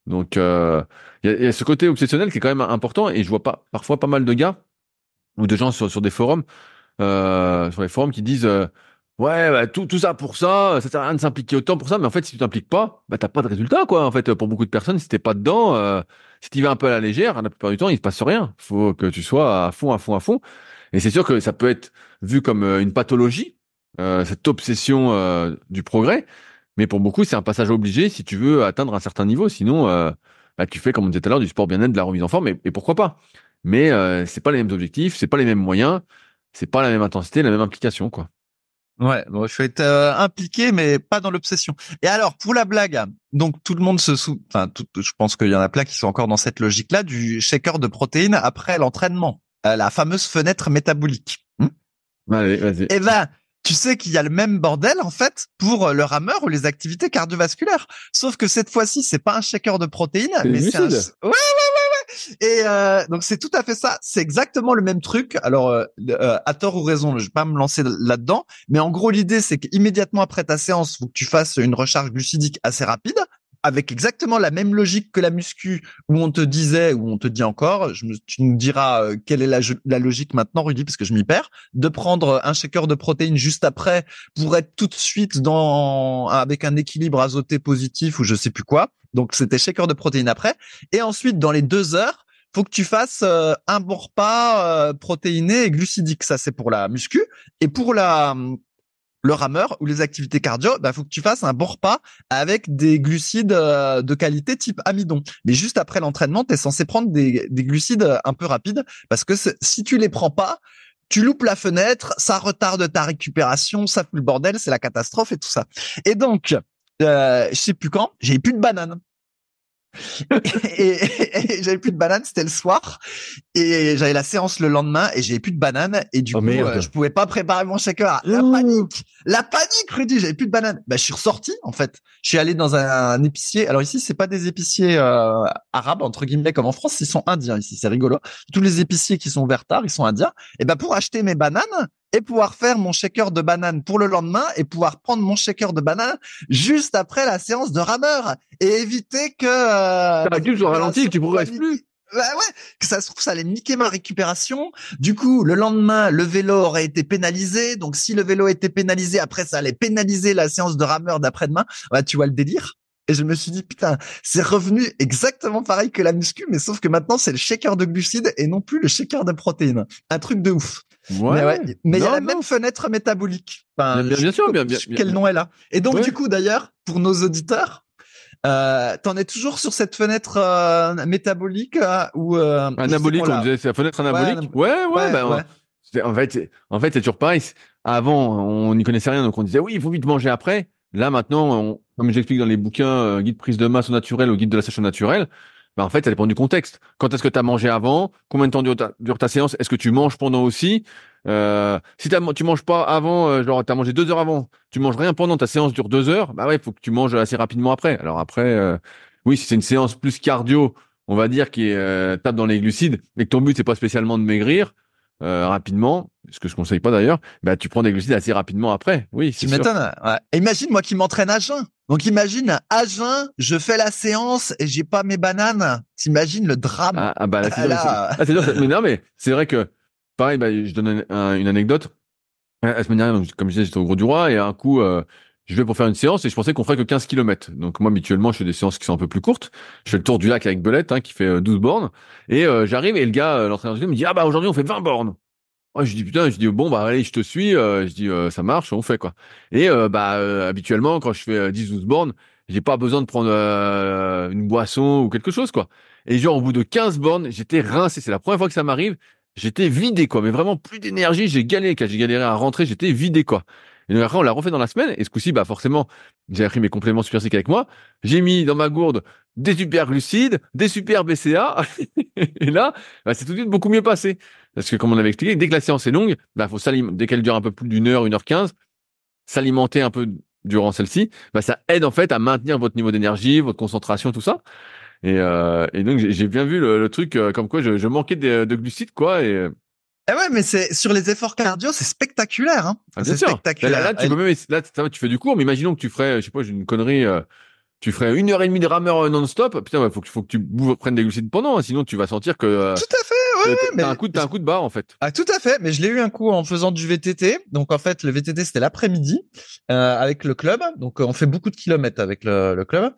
Donc, euh, il y, a, ce côté obsessionnel qui est quand même important et je vois pas, parfois pas mal de gars ou de gens sur, sur des forums, euh, sur les forums qui disent, euh, ouais, bah, tout, tout ça pour ça, ça sert à rien de s'impliquer autant pour ça, mais en fait, si tu t'impliques pas, bah, t'as pas de résultat, quoi. En fait, pour beaucoup de personnes, si t'es pas dedans, euh, si tu vas un peu à la légère, la plupart du temps, il se passe rien. Faut que tu sois à fond, à fond, à fond. Et c'est sûr que ça peut être vu comme euh, une pathologie, euh, cette obsession euh, du progrès. Mais pour beaucoup, c'est un passage obligé si tu veux atteindre un certain niveau. Sinon, bah, tu fais, comme on disait tout à l'heure, du sport bien-être, de la remise en forme, et, et pourquoi pas. Mais c'est pas les mêmes objectifs, c'est pas les mêmes moyens, c'est pas la même intensité, la même implication, quoi. Ouais, bon, je vais être impliqué, mais pas dans l'obsession. Et alors, pour la blague, donc tout le monde se sou... enfin, je pense qu'il y en a plein qui sont encore dans cette logique-là du shaker de protéines après l'entraînement. Euh, la fameuse fenêtre métabolique. Hmm Allez, vas-y. Eh ben, tu sais qu'il y a le même bordel en fait pour le rameur ou les activités cardiovasculaires. Sauf que cette fois-ci, c'est pas un shaker de protéines, mais c'est un. Ouais, ouais, ouais, ouais. Et euh, donc c'est tout à fait ça. C'est exactement le même truc. Alors euh, à tort ou raison, je vais pas me lancer là-dedans, mais en gros l'idée c'est qu'immédiatement après ta séance, faut que tu fasses une recharge glucidique assez rapide avec exactement la même logique que la muscu où on te disait, où on te dit encore, tu nous diras euh, quelle est la, logique maintenant, Rudy, parce que je m'y perds, de prendre un shaker de protéines juste après pour être tout de suite dans avec un équilibre azoté positif ou je sais plus quoi. Donc c'était shaker de protéines après, et ensuite dans les deux heures faut que tu fasses euh, un bon repas euh, protéiné et glucidique. Ça, c'est pour la muscu. Et pour la le rameur ou les activités cardio, bah faut que tu fasses un bon repas avec des glucides euh, de qualité type amidon. Mais juste après l'entraînement, tu es censé prendre des, glucides un peu rapides parce que si tu les prends pas, tu loupes la fenêtre, ça retarde ta récupération, ça fout le bordel, c'est la catastrophe et tout ça. Et donc, euh, je sais plus quand, j'ai plus de bananes et, j'avais plus de banane, c'était le soir, et j'avais la séance le lendemain et j'avais plus de banane et du oh, coup euh, je pouvais pas préparer mon shaker. La panique, la panique, Rudy, j'avais plus de banane. Bah je suis ressorti en fait. Je suis allé dans un, épicier. Alors ici c'est pas des épiciers euh, arabes entre guillemets comme en France, ils sont indiens ici, c'est rigolo. Tous les épiciers qui sont ouverts tard, ils sont indiens. Et ben pour acheter mes bananes, et pouvoir faire mon shaker de banane pour le lendemain et pouvoir prendre mon shaker de banane juste après la séance de rameur et éviter que euh, ça tu ralenti que tu progresses plus. Bah ouais, que ça se trouve, ça allait niquer ma récupération. Du coup, le lendemain, le vélo aurait été pénalisé. Donc, si le vélo était pénalisé, après, ça allait pénaliser la séance de rameur d'après-demain. Bah, tu vois le délire. Et je me suis dit, putain, c'est revenu exactement pareil que la muscu, mais sauf que maintenant, c'est le shaker de glucides et non plus le shaker de protéines. Un truc de ouf. Ouais. Mais il y a la même fenêtre métabolique. bien, bien, sûr, bien, bien, Quel nom est là Et donc, du coup, d'ailleurs, pour nos auditeurs, euh, t'en es toujours sur cette fenêtre euh, métabolique euh, ou euh, anabolique on disait c'est la fenêtre anabolique. ouais ouais, ouais, bah, en fait en fait c'est toujours pareil. Avant on n'y connaissait rien donc on disait oui il faut vite manger après. Là maintenant on, comme j'explique dans les bouquins euh, guide prise de masse au naturel ou guide de la sèche naturelle bah en fait, ça dépend du contexte. Quand est-ce que tu as mangé avant? Combien de temps dure ta, dure ta séance? Est-ce que tu manges pendant aussi? Euh, Si as, tu manges pas avant, euh, genre tu as mangé deux heures avant, tu manges rien pendant, ta séance dure deux heures, bah ouais, il faut que tu manges assez rapidement après. Alors après, euh, oui, si c'est une séance plus cardio, on va dire, qui euh, tape dans les glucides, et que ton but c'est pas spécialement de maigrir, euh, rapidement, ce que je conseille pas d'ailleurs, bah tu prends des glucides assez rapidement après. Oui, tu m'étonnes. Ouais. Imagine moi qui m'entraîne à jeun. Donc imagine à jeun, je fais la séance et j'ai pas mes bananes. T'imagines le drame. Ah, ah bah là, c'est ah, mais non mais c'est vrai que pareil, bah, je donne une anecdote. La semaine dernière, comme je disais, j'étais au Gros du Roi et un coup, euh, je vais pour faire une séance et je pensais qu'on ferait que 15 km. Donc moi, habituellement, je fais des séances qui sont un peu plus courtes. Je fais le tour du lac avec Belette, hein, qui fait 12 euh, bornes. Et euh, j'arrive et le gars, euh, l'entraîneur me dit, ah bah aujourd'hui, on fait 20 bornes. Je dis putain, je dis bon bah allez, je te suis. je dis ça marche, on fait quoi. Et bah habituellement, quand je fais 10-12 bornes, j'ai pas besoin de prendre une boisson ou quelque chose quoi. Et genre au bout de 15 bornes, j'étais rincé. C'est la première fois que ça m'arrive. J'étais vidé quoi, mais vraiment plus d'énergie. J'ai galéré, j'ai galéré à rentrer. J'étais vidé quoi. Et donc après, on l'a refait dans la semaine. Et ce coup-ci, bah forcément, j'ai pris mes compléments super avec moi. J'ai mis dans ma gourde des super glucides, des super BCA. et là, bah, c'est tout de suite beaucoup mieux passé. Parce que comme on avait expliqué, dès que la séance est longue, bah faut. Dès qu'elle dure un peu plus d'une heure, une heure quinze, s'alimenter un peu durant celle-ci, bah ça aide en fait à maintenir votre niveau d'énergie, votre concentration, tout ça. Et, euh, et donc j'ai bien vu le, truc euh, comme quoi je, je manquais de, de, glucides quoi. Et Eh ouais, mais c'est sur les efforts cardio, c'est spectaculaire. Hein Ah, bien sûr. spectaculaire. Là, là, tu peux même, là, tu fais du cours, mais imaginons que tu ferais, je sais pas, une connerie, euh, tu ferais une heure et demie de rameur euh, non-stop. Putain, il faut que, faut que tu prennes des glucides pendant, hein, sinon tu vas sentir que euh, Tout à fait, ouais, ouais, t'as mais- un coup, de- t'as un coup de barre en fait. Ah tout à fait, mais je l'ai eu un coup en faisant du VTT. Donc en fait, le VTT c'était l'après-midi euh, avec le club. Donc euh, on fait beaucoup de kilomètres avec le, le club.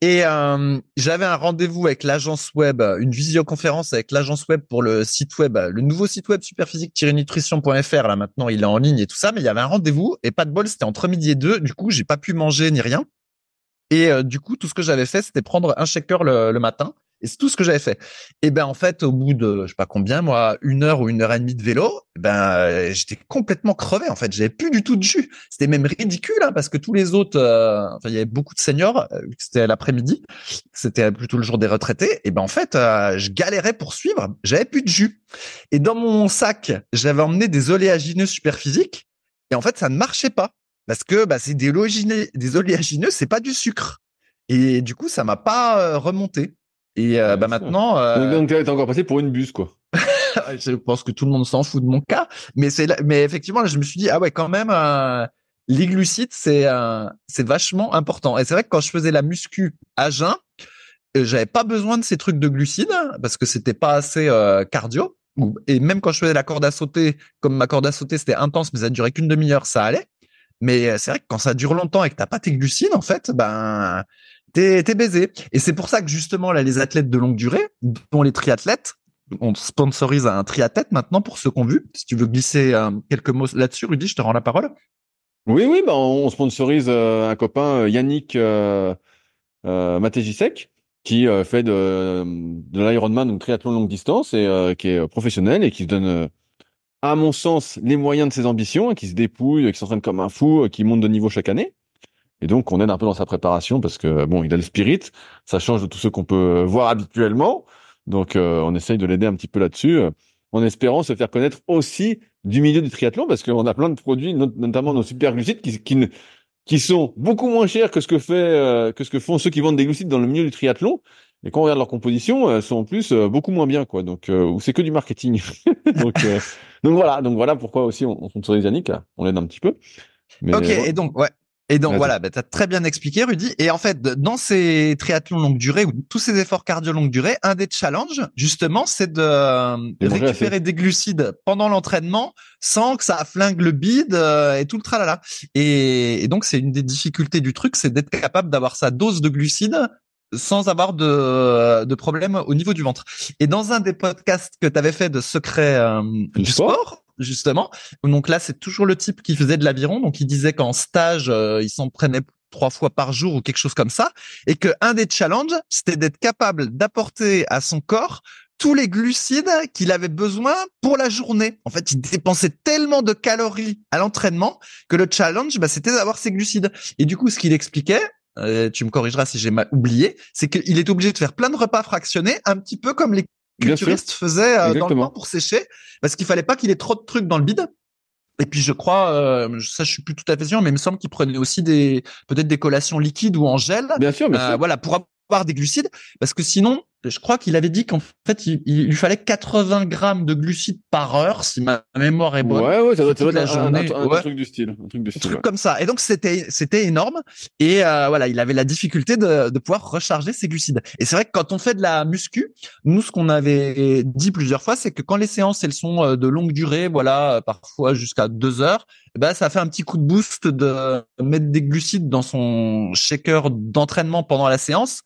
Et euh, j'avais un rendez-vous avec l'agence web, une visioconférence avec l'agence web pour le site web, le nouveau site web superphysique-nutrition.fr. Là maintenant, il est en ligne et tout ça, mais il y avait un rendez-vous et pas de bol, c'était entre midi et deux. Du coup, j'ai pas pu manger ni rien. Et euh, du coup, tout ce que j'avais fait, c'était prendre un shaker le, le matin. Et c'est tout ce que j'avais fait. Et ben en fait, au bout de je sais pas combien, moi, une heure ou une heure et demie de vélo, ben euh, j'étais complètement crevé. En fait, j'avais plus du tout de jus. C'était même ridicule hein, parce que tous les autres, euh, enfin il y avait beaucoup de seniors. euh, C'était l'après-midi, c'était plutôt le jour des retraités. Et ben en fait, euh, je galérais pour suivre. J'avais plus de jus. Et dans mon sac, j'avais emmené des oléagineux super physiques. Et en fait, ça ne marchait pas parce que bah, c'est des oléagineux, des oléagineux, c'est pas du sucre. Et du coup, ça m'a pas euh, remonté. Et euh, bah maintenant, euh, Donc, t'es encore passé pour une buse, quoi. je pense que tout le monde s'en fout de mon cas, mais c'est mais effectivement là, je me suis dit ah ouais quand même euh, les glucides c'est euh, c'est vachement important. Et c'est vrai que quand je faisais la muscu à jeun, euh, j'avais pas besoin de ces trucs de glucides parce que c'était pas assez cardio. Et même quand je faisais la corde à sauter, comme ma corde à sauter c'était intense, mais ça durait qu'une demi-heure, ça allait. Mais euh, c'est vrai que quand ça dure longtemps et que t'as pas tes glucides, en fait, ben t'es t'es baisé. Et c'est pour ça que justement là, les athlètes de longue durée, dont les triathlètes, on sponsorise un triathlète maintenant pour ceux qui ont vu. Si tu veux glisser euh, quelques mots là-dessus, Rudy, je te rends la parole. Oui, oui, bah, on sponsorise euh, un copain, Yannick euh, Matejisek, qui fait de, de l'Ironman, donc triathlon longue distance, et qui est professionnel et qui se donne, à mon sens, les moyens de ses ambitions, qui se dépouille, qui s'entraîne comme un fou, euh, qui monte de niveau chaque année. Et donc, on aide un peu dans sa préparation parce que, bon, il a le spirit, ça change de tout ce qu'on peut voir habituellement. Donc, euh, on essaye de l'aider un petit peu là-dessus, euh, en espérant se faire connaître aussi du milieu du triathlon parce qu'on a plein de produits, not- notamment nos super glucides, qui, qui, qui sont beaucoup moins chers que ce que fait, euh, que ce que font ceux qui vendent des glucides dans le milieu du triathlon. Et quand on regarde leur composition, elles sont en plus euh, beaucoup moins bien, quoi. Donc, euh, c'est que du marketing. donc, euh, donc voilà, donc voilà pourquoi aussi on, on sponsorise Yannick, là. on l'aide un petit peu. Mais, ok, et donc ouais. Et donc Vas-y. voilà, bah, tu as très bien expliqué, Rudy. Et en fait, dans ces triathlons longue durée ou tous ces efforts cardio longue durée, un des challenges, justement, c'est de euh, Et récupérer des glucides pendant l'entraînement sans que ça flingue le bide euh, et tout le tralala. Et, et donc, c'est une des difficultés du truc, c'est d'être capable d'avoir sa dose de glucides sans avoir de, de problème au niveau du ventre. Et dans un des podcasts que tu avais fait de secret euh, Du sport sport, justement, donc là, c'est toujours le type qui faisait de l'aviron. Donc, il disait qu'en stage, euh, il s'en prenait trois fois par jour ou quelque chose comme ça. Et que un des challenges, c'était d'être capable d'apporter à son corps tous les glucides qu'il avait besoin pour la journée. En fait, il dépensait tellement de calories à l'entraînement que le challenge, bah, c'était d'avoir ses glucides. Et du coup, ce qu'il expliquait, euh, tu me corrigeras si j'ai oublié, c'est qu'il est obligé de faire plein de repas fractionnés, un petit peu comme les culturistes faisaient euh, dans le temps pour sécher, parce qu'il fallait pas qu'il ait trop de trucs dans le bide. Et puis je crois, euh, ça je suis plus tout à fait sûr, mais il me semble qu'il prenait aussi des peut-être des collations liquides ou en gel, Bien sûr, bien euh, sûr. voilà, pour avoir des glucides, parce que sinon, je crois qu'il avait dit qu'en fait il, il lui fallait 80 grammes de glucides par heure, si ma mémoire est bonne. Ouais, ouais, ça doit, ça doit toute la être un, un- journée, un- un ouais. truc du style. Un truc du Un style. truc ouais. comme ça. Et donc c'était c'était énorme. Et euh, voilà, il avait la difficulté de, de pouvoir recharger ses glucides. Et c'est vrai que quand on fait de la muscu, nous ce qu'on avait dit plusieurs fois, c'est que quand les séances elles sont euh, de longue durée, voilà, euh, parfois jusqu'à deux heures, ben ça fait un petit coup de boost de mettre des glucides dans son shaker d'entraînement pendant la séance.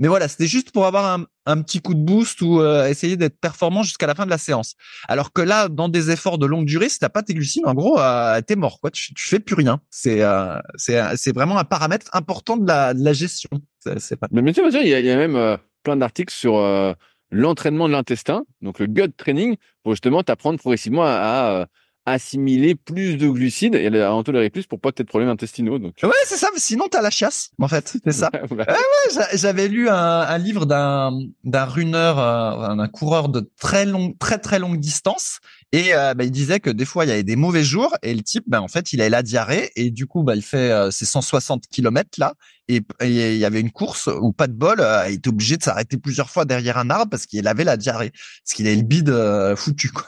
Mais voilà, c'était juste pour avoir un, un petit coup de boost ou euh, essayer d'être performant jusqu'à la fin de la séance. Alors que là, dans des efforts de longue durée, si t'as pas tes glucides, en gros, euh, t'es mort, quoi. Tu, tu fais plus rien. C'est euh, c'est c'est vraiment un paramètre important de la de la gestion. C'est pas. Mais bien sûr, il y a, même euh, plein d'articles sur euh, l'entraînement de l'intestin, donc le gut training, pour justement t'apprendre progressivement à, à, euh, assimiler plus de glucides et en tolérer plus pour pas que t'aies de problèmes intestinaux. Donc, Ouais, c'est ça. mais Sinon, t'as la chiasse. En fait, c'est ça. Voilà. J'a- J'avais lu un, un livre d'un d'un runner, euh, d'un coureur de très longue, très très longue distance, et euh, bah, il disait que des fois il y avait des mauvais jours, et le type, bah, en fait, il a la diarrhée, et du coup, bah, il fait euh, ses 160 kilomètres là, et il y avait une course où pas de bol, euh, il était obligé de s'arrêter plusieurs fois derrière un arbre parce qu'il avait la diarrhée, parce qu'il avait le bide euh, foutu quoi.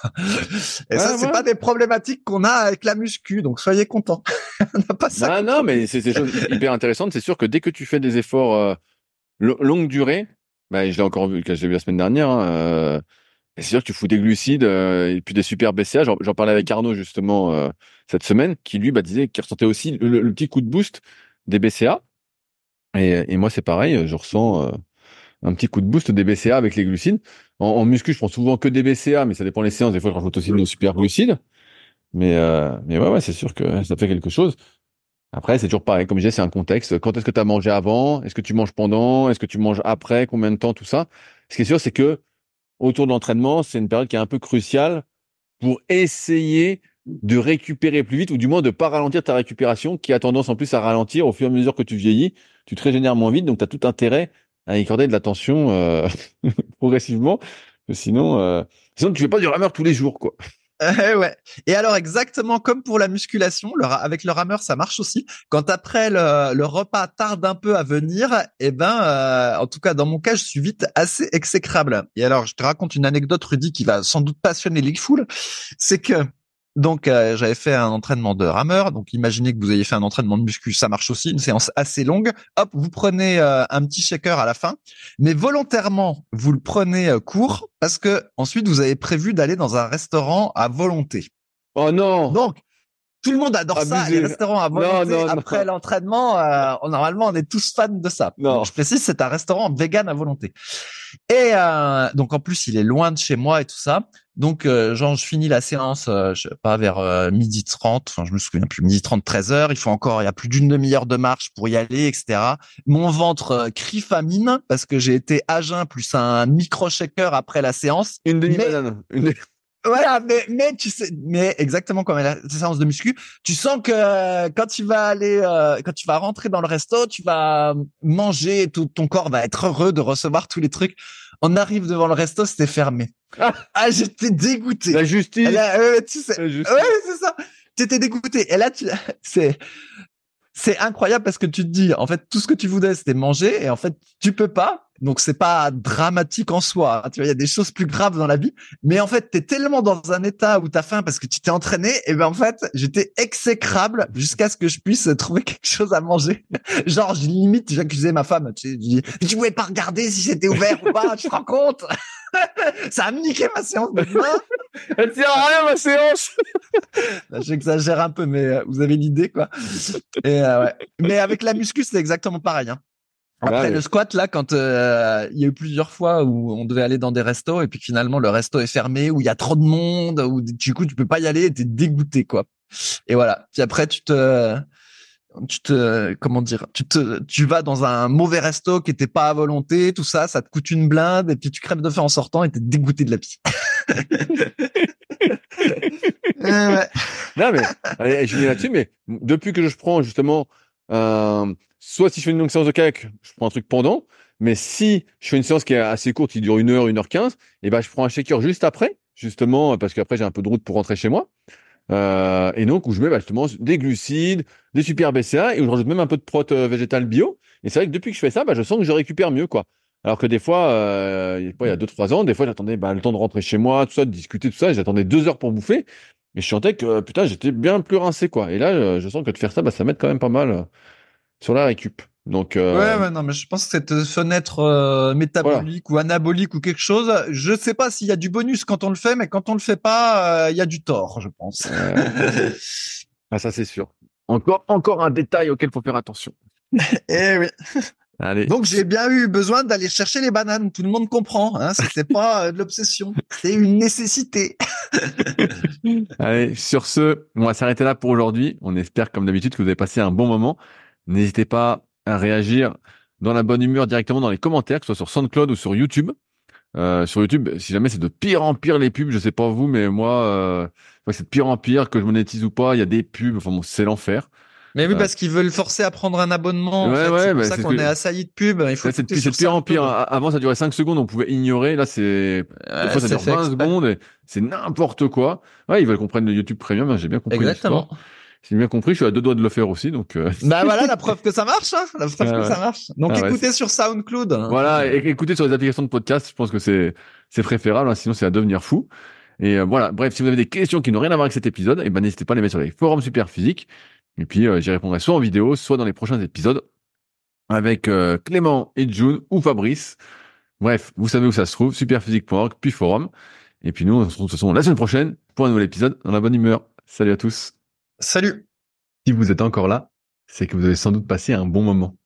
Et ça, c'est pas des problématiques qu'on a avec la muscu, donc soyez contents. On n'a pas ça. Ah, non, mais c'est des choses hyper intéressantes. C'est sûr que dès que tu fais des efforts euh, longue durée, bah, je l'ai encore vu, que j'ai vu la semaine dernière. Hein, euh, c'est sûr que tu fous des glucides et puis des super BCA. J'en parlais avec Arnaud justement cette semaine, qui lui bah, disait qu'il ressentait aussi le, petit coup de boost des BCA. Et, et moi, c'est pareil, je ressens euh, un petit coup de boost des BCA avec les glucides. En, en, muscu, je prends souvent que des BCA, mais ça dépend des séances. Des fois, je rajoute aussi des super glucides. Mais, euh, mais ouais, ouais, c'est sûr que ça fait quelque chose. Après, c'est toujours pareil. Comme je disais, c'est un contexte. Quand est-ce que tu as mangé avant? Est-ce que tu manges pendant? Est-ce que tu manges après? Combien de temps? Tout ça. Ce qui est sûr, c'est que autour de l'entraînement, c'est une période qui est un peu cruciale pour essayer de récupérer plus vite ou du moins de pas ralentir ta récupération qui a tendance en plus à ralentir au fur et à mesure que tu vieillis. Tu te régénères moins vite, donc tu as tout intérêt à accorder de l'attention euh, progressivement. Sinon, euh, sinon tu fais pas du rameur tous les jours, quoi. Eh ouais. Et alors exactement comme pour la musculation, avec le rameur ça marche aussi. Quand après le, repas tarde un peu à venir, eh ben, euh, en tout cas dans mon cas, je suis vite assez exécrable. Et alors je te raconte une anecdote, Rudy, qui va sans doute passionner les foules. C'est que donc euh, j'avais fait un entraînement de rameur. Donc imaginez que vous ayez fait un entraînement de muscu, ça marche aussi, une séance assez longue. Hop, vous prenez euh, un petit shaker à la fin, mais volontairement vous le prenez euh, court parce que ensuite vous avez prévu d'aller dans un restaurant à volonté. Oh non. Donc tout le monde adore ça, les restaurants à volonté. après l'entraînement, euh, normalement, on est tous fans de ça. Non. je précise, c'est un restaurant vegan à volonté. Et euh, donc en plus, il est loin de chez moi et tout ça. Donc euh, genre, je finis la séance, euh, je sais pas vers euh, midi 30. Enfin, je me souviens plus, midi 30, 13 heures. Il faut encore, il y a plus d'une demi-heure de marche pour y aller, etc. Mon ventre crie famine parce que j'ai été à jeun plus un micro shaker après la séance. Une demi-banane. Une... Voilà, mais mais tu sais, mais exactement comme la séance de muscu, tu sens que euh, quand tu vas aller, euh, quand tu vas rentrer dans le resto, tu vas manger, tout ton corps va être heureux de recevoir tous les trucs. On arrive devant le resto, c'était fermé. Ah, ah j'étais dégoûté. La justice. tu sais, ouais, c'est ça. T'étais dégoûté. Et là, tu, c'est, c'est incroyable parce que tu te dis, en fait, tout ce que tu voulais, c'était manger, et en fait, tu peux pas. Donc c'est pas dramatique en soi. Hein. Tu vois, il y a des choses plus graves dans la vie, mais en fait, tu es tellement dans un état où t'as faim parce que tu t'es entraîné. Et ben en fait, j'étais exécrable jusqu'à ce que je puisse trouver quelque chose à manger. Genre, je limite, j'accusais ma femme. Tu, je tu pouvais pas regarder si c'était ouvert ou pas. Tu te rends compte? Ça a niqué ma séance Elle tient à rien ma séance. J'exagère un peu, mais euh, vous avez l'idée quoi. Et euh, ouais. Mais avec la muscu, c'est exactement pareil. Hein. Après le squat là, quand euh, il y a eu plusieurs fois où on devait aller dans des restos et puis finalement le resto est fermé, où il y a trop de monde, où du coup tu peux pas y aller, t'es dégoûté quoi. Et voilà. Puis après tu te, tu te, comment dire, tu te, tu vas dans un mauvais resto qui était pas à volonté, tout ça, ça te coûte une blinde et puis tu crèves de faim en sortant et t'es dégoûté de la vie. ouais. Non mais, je dis là-dessus, mais depuis que je prends justement euh, soit si je fais une longue séance de kayak, je prends un truc pendant. Mais si je fais une séance qui est assez courte, qui dure une heure, une heure quinze, et eh ben je prends un shaker juste après, justement parce qu'après j'ai un peu de route pour rentrer chez moi. Euh, et donc où je mets bah, justement des glucides, des super BCA et où je rajoute même un peu de prot euh, bio. Et c'est vrai que depuis que je fais ça, bah, je sens que je récupère mieux quoi. Alors que des fois, euh, il y a deux trois ans, des fois j'attendais bah, le temps de rentrer chez moi, tout ça, de discuter tout ça, j'attendais deux heures pour bouffer. Et je sentais que putain j'étais bien plus rincé quoi. Et là, je sens que de faire ça, bah, ça m'aide quand même pas mal sur la récup. Donc euh... ouais, ouais, non, mais je pense que cette fenêtre euh, métabolique ou anabolique ou quelque chose, je sais pas s'il y a du bonus quand on le fait, mais quand on le fait pas, euh, il y a du tort, je pense. ah ça c'est sûr. Encore, encore un détail auquel faut faire attention. eh oui. Allez. Donc j'ai bien eu besoin d'aller chercher les bananes. Tout le monde comprend. Hein, C'était pas de l'obsession, c'est une nécessité. Allez, sur ce, on va s'arrêter là pour aujourd'hui. On espère, comme d'habitude, que vous avez passé un bon moment. N'hésitez pas à réagir dans la bonne humeur directement dans les commentaires, que ce soit sur SoundCloud ou sur YouTube. Euh, sur YouTube, si jamais c'est de pire en pire les pubs, je sais pas vous, mais moi, euh, c'est de pire en pire que je monétise ou pas. Il y a des pubs, enfin bon, c'est l'enfer. Mais oui, euh, parce qu'ils veulent forcer à prendre un abonnement. Ouais, ouais, c'est pour ça qu'on est assailli de pubs. Il faut c'est de pire en pire. Avant, ça durait 5 secondes, on pouvait ignorer. Là, c'est, des fois, ça dure 20 secondes. C'est n'importe quoi. Ouais, ils veulent qu'on prenne le YouTube Premium. Hein, j'ai bien compris. Exactement. J'ai bien compris, je suis à deux doigts de le faire aussi, donc. Euh... Bah voilà, la preuve que ça marche, hein la preuve Ah que ça marche. Donc Ah ouais, écoutez sur SoundCloud. hein. Voilà, écoutez sur les applications de podcast, je pense que c'est c'est préférable, hein, sinon c'est à devenir fou. Et euh, voilà, bref, si vous avez des questions qui n'ont rien à voir avec cet épisode, eh ben n'hésitez pas à les mettre sur les forums Superphysique. Et puis euh, j'y répondrai soit en vidéo, soit dans les prochains épisodes avec euh, Clément et June ou Fabrice. Bref, vous savez où ça se trouve, superphysique.org, puis forum. Et puis nous, on se retrouve de toute façon la semaine prochaine pour un nouvel épisode dans la bonne humeur. Salut à tous. Salut. Si vous êtes encore là, c'est que vous avez sans doute passé un bon moment.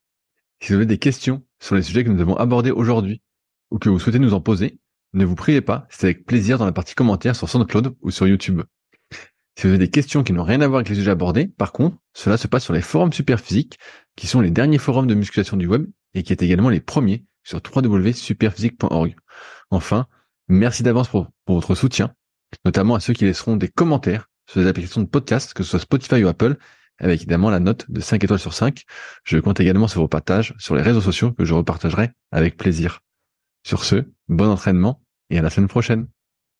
Si vous avez des questions sur les sujets que nous avons abordés aujourd'hui, ou que vous souhaitez nous en poser, ne vous priez pas, c'est avec plaisir dans la partie commentaires sur SoundCloud ou sur YouTube. Si vous avez des questions qui n'ont rien à voir avec les sujets abordés, par contre, cela se passe sur les forums Superphysique, qui sont les derniers forums de musculation du web et qui est également les premiers sur www.superphysique.org. Enfin, merci d'avance pour, pour votre soutien, notamment à ceux qui laisseront des commentaires sur les applications de podcast, que ce soit Spotify ou Apple, avec évidemment la note de 5 étoiles sur 5. Je compte également sur vos partages sur les réseaux sociaux que je repartagerai avec plaisir. Sur ce, bon entraînement et à la semaine prochaine.